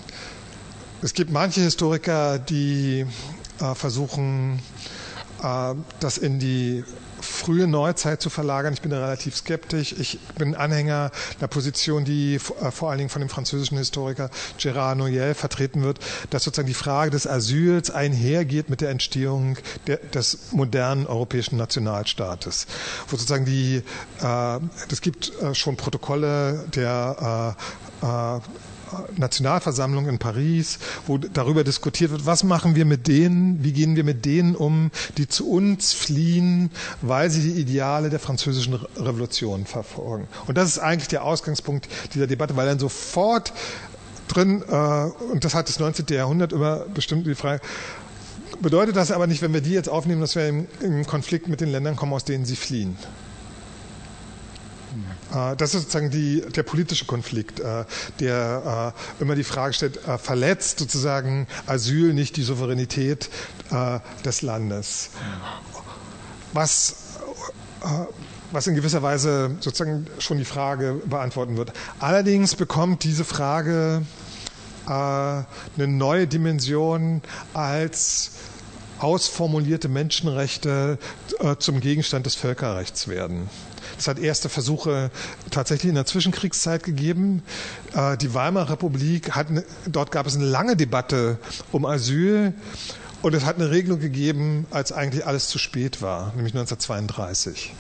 es gibt manche Historiker, die versuchen, das in die frühe Neuzeit zu verlagern. Ich bin da relativ skeptisch. Ich bin Anhänger einer Position, die äh, vor allen Dingen von dem französischen Historiker Gérard Noyel vertreten wird, dass sozusagen die Frage des Asyls einhergeht mit der Entstehung der, des modernen europäischen Nationalstaates. Wo sozusagen die, äh, es gibt äh, schon Protokolle der äh, äh, Nationalversammlung in Paris, wo darüber diskutiert wird, was machen wir mit denen, wie gehen wir mit denen um, die zu uns fliehen, weil sie die Ideale der französischen Revolution verfolgen. Und das ist eigentlich der Ausgangspunkt dieser Debatte, weil dann sofort drin, äh, und das hat das 19. Jahrhundert immer bestimmt die Frage, bedeutet das aber nicht, wenn wir die jetzt aufnehmen, dass wir im, im Konflikt mit den Ländern kommen, aus denen sie fliehen. Äh, das ist sozusagen die, der politische Konflikt, äh, der äh, immer die Frage stellt, verletzt sozusagen Asyl nicht die Souveränität des Landes? Was, was in gewisser Weise sozusagen schon die Frage beantworten wird. Allerdings bekommt diese Frage eine neue Dimension als ausformulierte Menschenrechte zum Gegenstand des Völkerrechts werden. Es hat erste Versuche tatsächlich in der Zwischenkriegszeit gegeben. Äh, die Weimarer Republik hat, dort gab es eine lange Debatte um Asyl und es hat eine Regelung gegeben, als eigentlich alles zu spät war, nämlich 1932.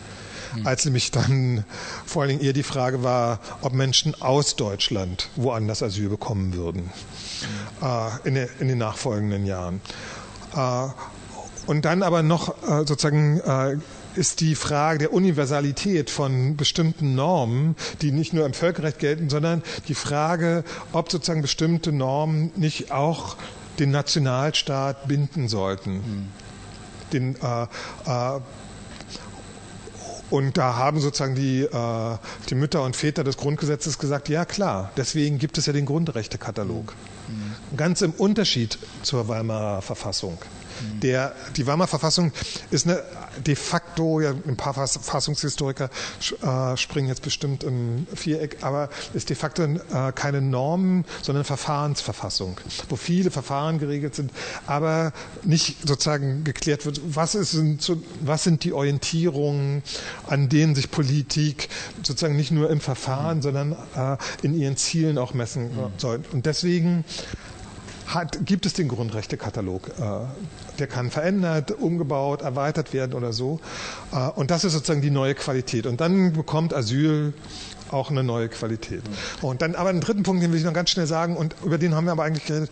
Hm. Als nämlich dann vor allen Dingen eher die Frage war, ob Menschen aus Deutschland woanders Asyl bekommen würden hm. äh, in, in, den nachfolgenden Jahren. Äh, und dann aber noch äh, sozusagen äh, ist die Frage der Universalität von bestimmten Normen, die nicht nur im Völkerrecht gelten, sondern die Frage, ob sozusagen bestimmte Normen nicht auch den Nationalstaat binden sollten. Mhm. Den, äh, äh, und da haben sozusagen die, äh, die Mütter und Väter des Grundgesetzes gesagt, ja klar, deswegen gibt es ja den Grundrechtekatalog. Mhm. Ganz im Unterschied zur Weimarer Verfassung. Der, die Weimarer Verfassung ist eine de facto, ja, ein paar Verfassungshistoriker äh, springen jetzt bestimmt im Viereck, aber ist de facto äh, keine Normen, sondern Verfahrensverfassung, wo viele Verfahren geregelt sind, aber nicht sozusagen geklärt wird, was, ist, was sind die Orientierungen, an denen sich Politik sozusagen nicht nur im Verfahren, sondern äh, in ihren Zielen auch messen mhm. soll. Und deswegen hat, gibt es den Grundrechtekatalog. Äh, der kann verändert, umgebaut, erweitert werden oder so. Äh, und das ist sozusagen die neue Qualität. Und dann bekommt Asyl auch eine neue Qualität. Und dann aber einen dritten Punkt, den will ich noch ganz schnell sagen, und über den haben wir aber eigentlich geredet.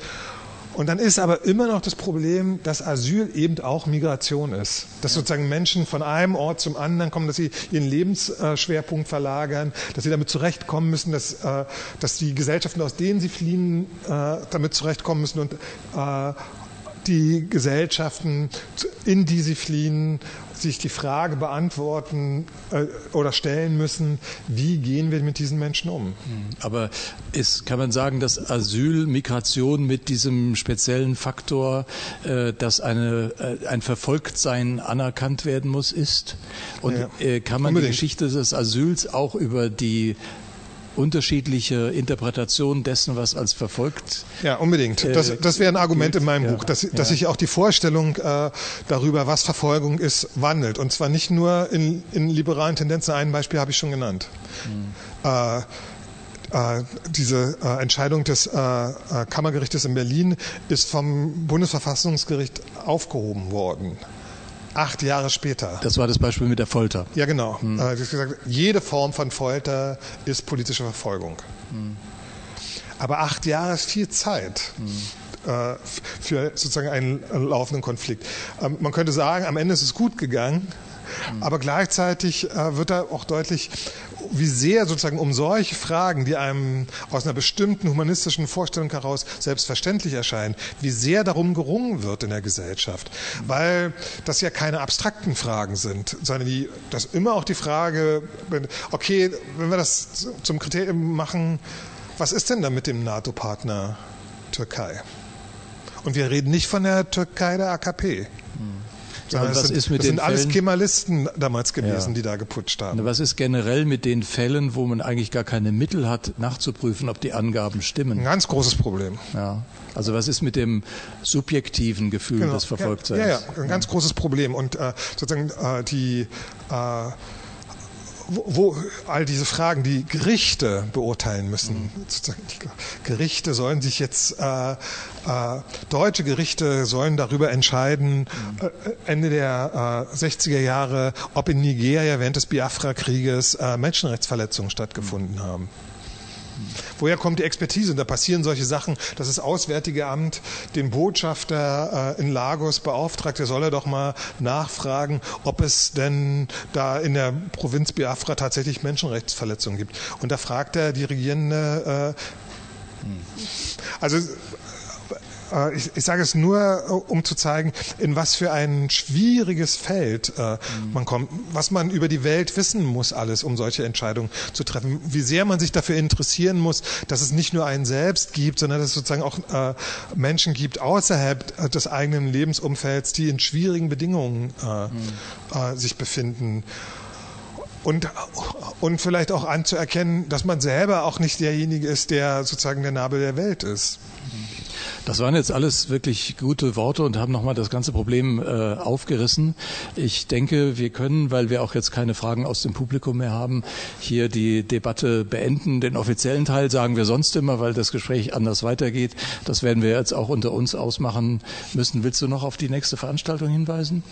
Und dann ist aber immer noch das Problem, dass Asyl eben auch Migration ist. Dass sozusagen Menschen von einem Ort zum anderen kommen, dass sie ihren Lebensschwerpunkt verlagern, dass sie damit zurechtkommen müssen, dass, äh, dass die Gesellschaften, aus denen sie fliehen, äh, damit zurechtkommen müssen und äh, die Gesellschaften, in die sie fliehen, sich die Frage beantworten äh, oder stellen müssen, wie gehen wir mit diesen Menschen um. Hm. Aber ist, kann man sagen, dass Asyl, Migration mit diesem speziellen Faktor, äh, dass eine, äh, ein Verfolgtsein anerkannt werden muss, ist? Und ja, äh, kann man unbedingt. die Geschichte des Asyls auch über die unterschiedliche Interpretationen dessen, was als verfolgt. Ja, unbedingt. Das, äh, das wäre ein Argument in meinem ja, Buch, dass, dass sich auch die Vorstellung äh, darüber, was Verfolgung ist, wandelt. Und zwar nicht nur in, in liberalen Tendenzen. Ein Beispiel habe ich schon genannt. Hm. Äh, äh, diese äh, Entscheidung des äh, äh Kammergerichtes in Berlin ist vom Bundesverfassungsgericht aufgehoben worden acht Jahre später. Das war das Beispiel mit der Folter. Ja, genau. Hm. Äh, gesagt, jede Form von Folter ist politische Verfolgung. Hm. Aber acht Jahre ist viel Zeit. Hm äh, für sozusagen einen laufenden Konflikt. Ähm, man könnte sagen, am Ende ist es gut gegangen, hm. aber gleichzeitig äh, wird da auch deutlich, wie sehr sozusagen um solche Fragen, die einem aus einer bestimmten humanistischen Vorstellung heraus selbstverständlich erscheinen, wie sehr darum gerungen wird in der Gesellschaft. Weil das ja keine abstrakten Fragen sind, sondern die, das immer auch die Frage, okay, wenn wir das zum Kriterium machen, was ist denn da mit dem NATO-Partner Türkei? Und wir reden nicht von der Türkei der AKP. Ja, das, sind, das sind, alles Fällen, Kemalisten damals gewesen, ja. die da geputscht haben. Was ist generell mit den Fällen, wo man eigentlich gar keine Mittel hat, nachzuprüfen, ob die Angaben stimmen? Ein ganz großes Problem. Ja. Also was ist mit dem subjektiven Gefühl genau. des Verfolgtseins? Ja, ja, ein ganz großes Problem. Und äh, sozusagen äh, die äh, wo, wo all diese Fragen, die Gerichte beurteilen müssen, mhm. Gerichte sollen sich jetzt, äh, äh, deutsche Gerichte sollen darüber entscheiden, mhm. äh, Ende der äh, 60er Jahre, ob in Nigeria während des Biafra-Krieges äh, Menschenrechtsverletzungen stattgefunden mhm. haben. Woher kommt die Expertise? Und da passieren solche Sachen, dass das Auswärtige Amt den Botschafter äh, in Lagos beauftragt, der soll er doch mal nachfragen, ob es denn da in der Provinz Biafra tatsächlich Menschenrechtsverletzungen gibt. Und da fragt er die Regierende, äh, also äh, ich, ich sage es nur, äh, um zu zeigen, in was für ein schwieriges Feld äh, mhm. man kommt, was man über die Welt wissen muss, alles, um solche Entscheidungen zu treffen. Wie sehr man sich dafür interessieren muss, dass es nicht nur einen selbst gibt, sondern dass es sozusagen auch äh, Menschen gibt außerhalb äh, des eigenen Lebensumfelds, die in schwierigen Bedingungen äh, mhm. sich befinden. Und, und vielleicht auch anzuerkennen, dass man selber auch nicht derjenige ist, der sozusagen der Nabel der Welt ist. Das waren jetzt alles wirklich gute Worte und haben nochmal das ganze Problem äh, aufgerissen. Ich denke, wir können, weil wir auch jetzt keine Fragen aus dem Publikum mehr haben, hier die Debatte beenden. Den offiziellen Teil sagen wir sonst immer, weil das Gespräch anders weitergeht. Das werden wir jetzt auch unter uns ausmachen müssen. Willst du noch auf die nächste Veranstaltung hinweisen?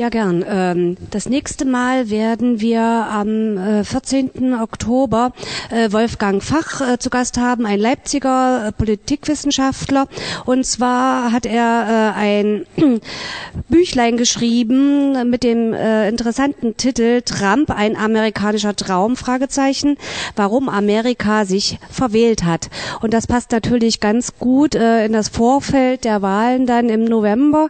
Ja, gern. Ähm, das nächste Mal werden wir am 14. Äh, Oktober äh, Wolfgang Fach äh, zu Gast haben, ein Leipziger Politikwissenschaftler. Und zwar hat er ein Büchlein geschrieben mit dem interessanten Titel Trump, ein amerikanischer Traum, Fragezeichen, warum Amerika sich verwählt hat. Und das passt natürlich ganz gut in das Vorfeld der Wahlen dann im November.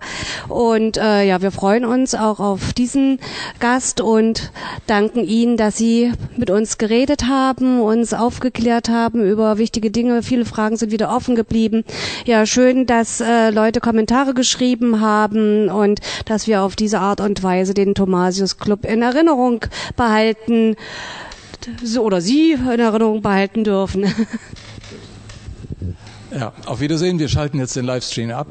Und ja, wir freuen uns, uns auch auf diesen Gast und danken Ihnen, dass Sie mit uns geredet haben, uns aufgeklärt haben über wichtige Dinge. Viele Fragen sind wieder offen geblieben. Ja, schön, dass äh, Leute Kommentare geschrieben haben und dass wir auf diese Art und Weise den Thomasius Club in Erinnerung behalten oder Sie in Erinnerung behalten dürfen. Ja, auf Wiedersehen. Wir schalten jetzt den Livestream ab.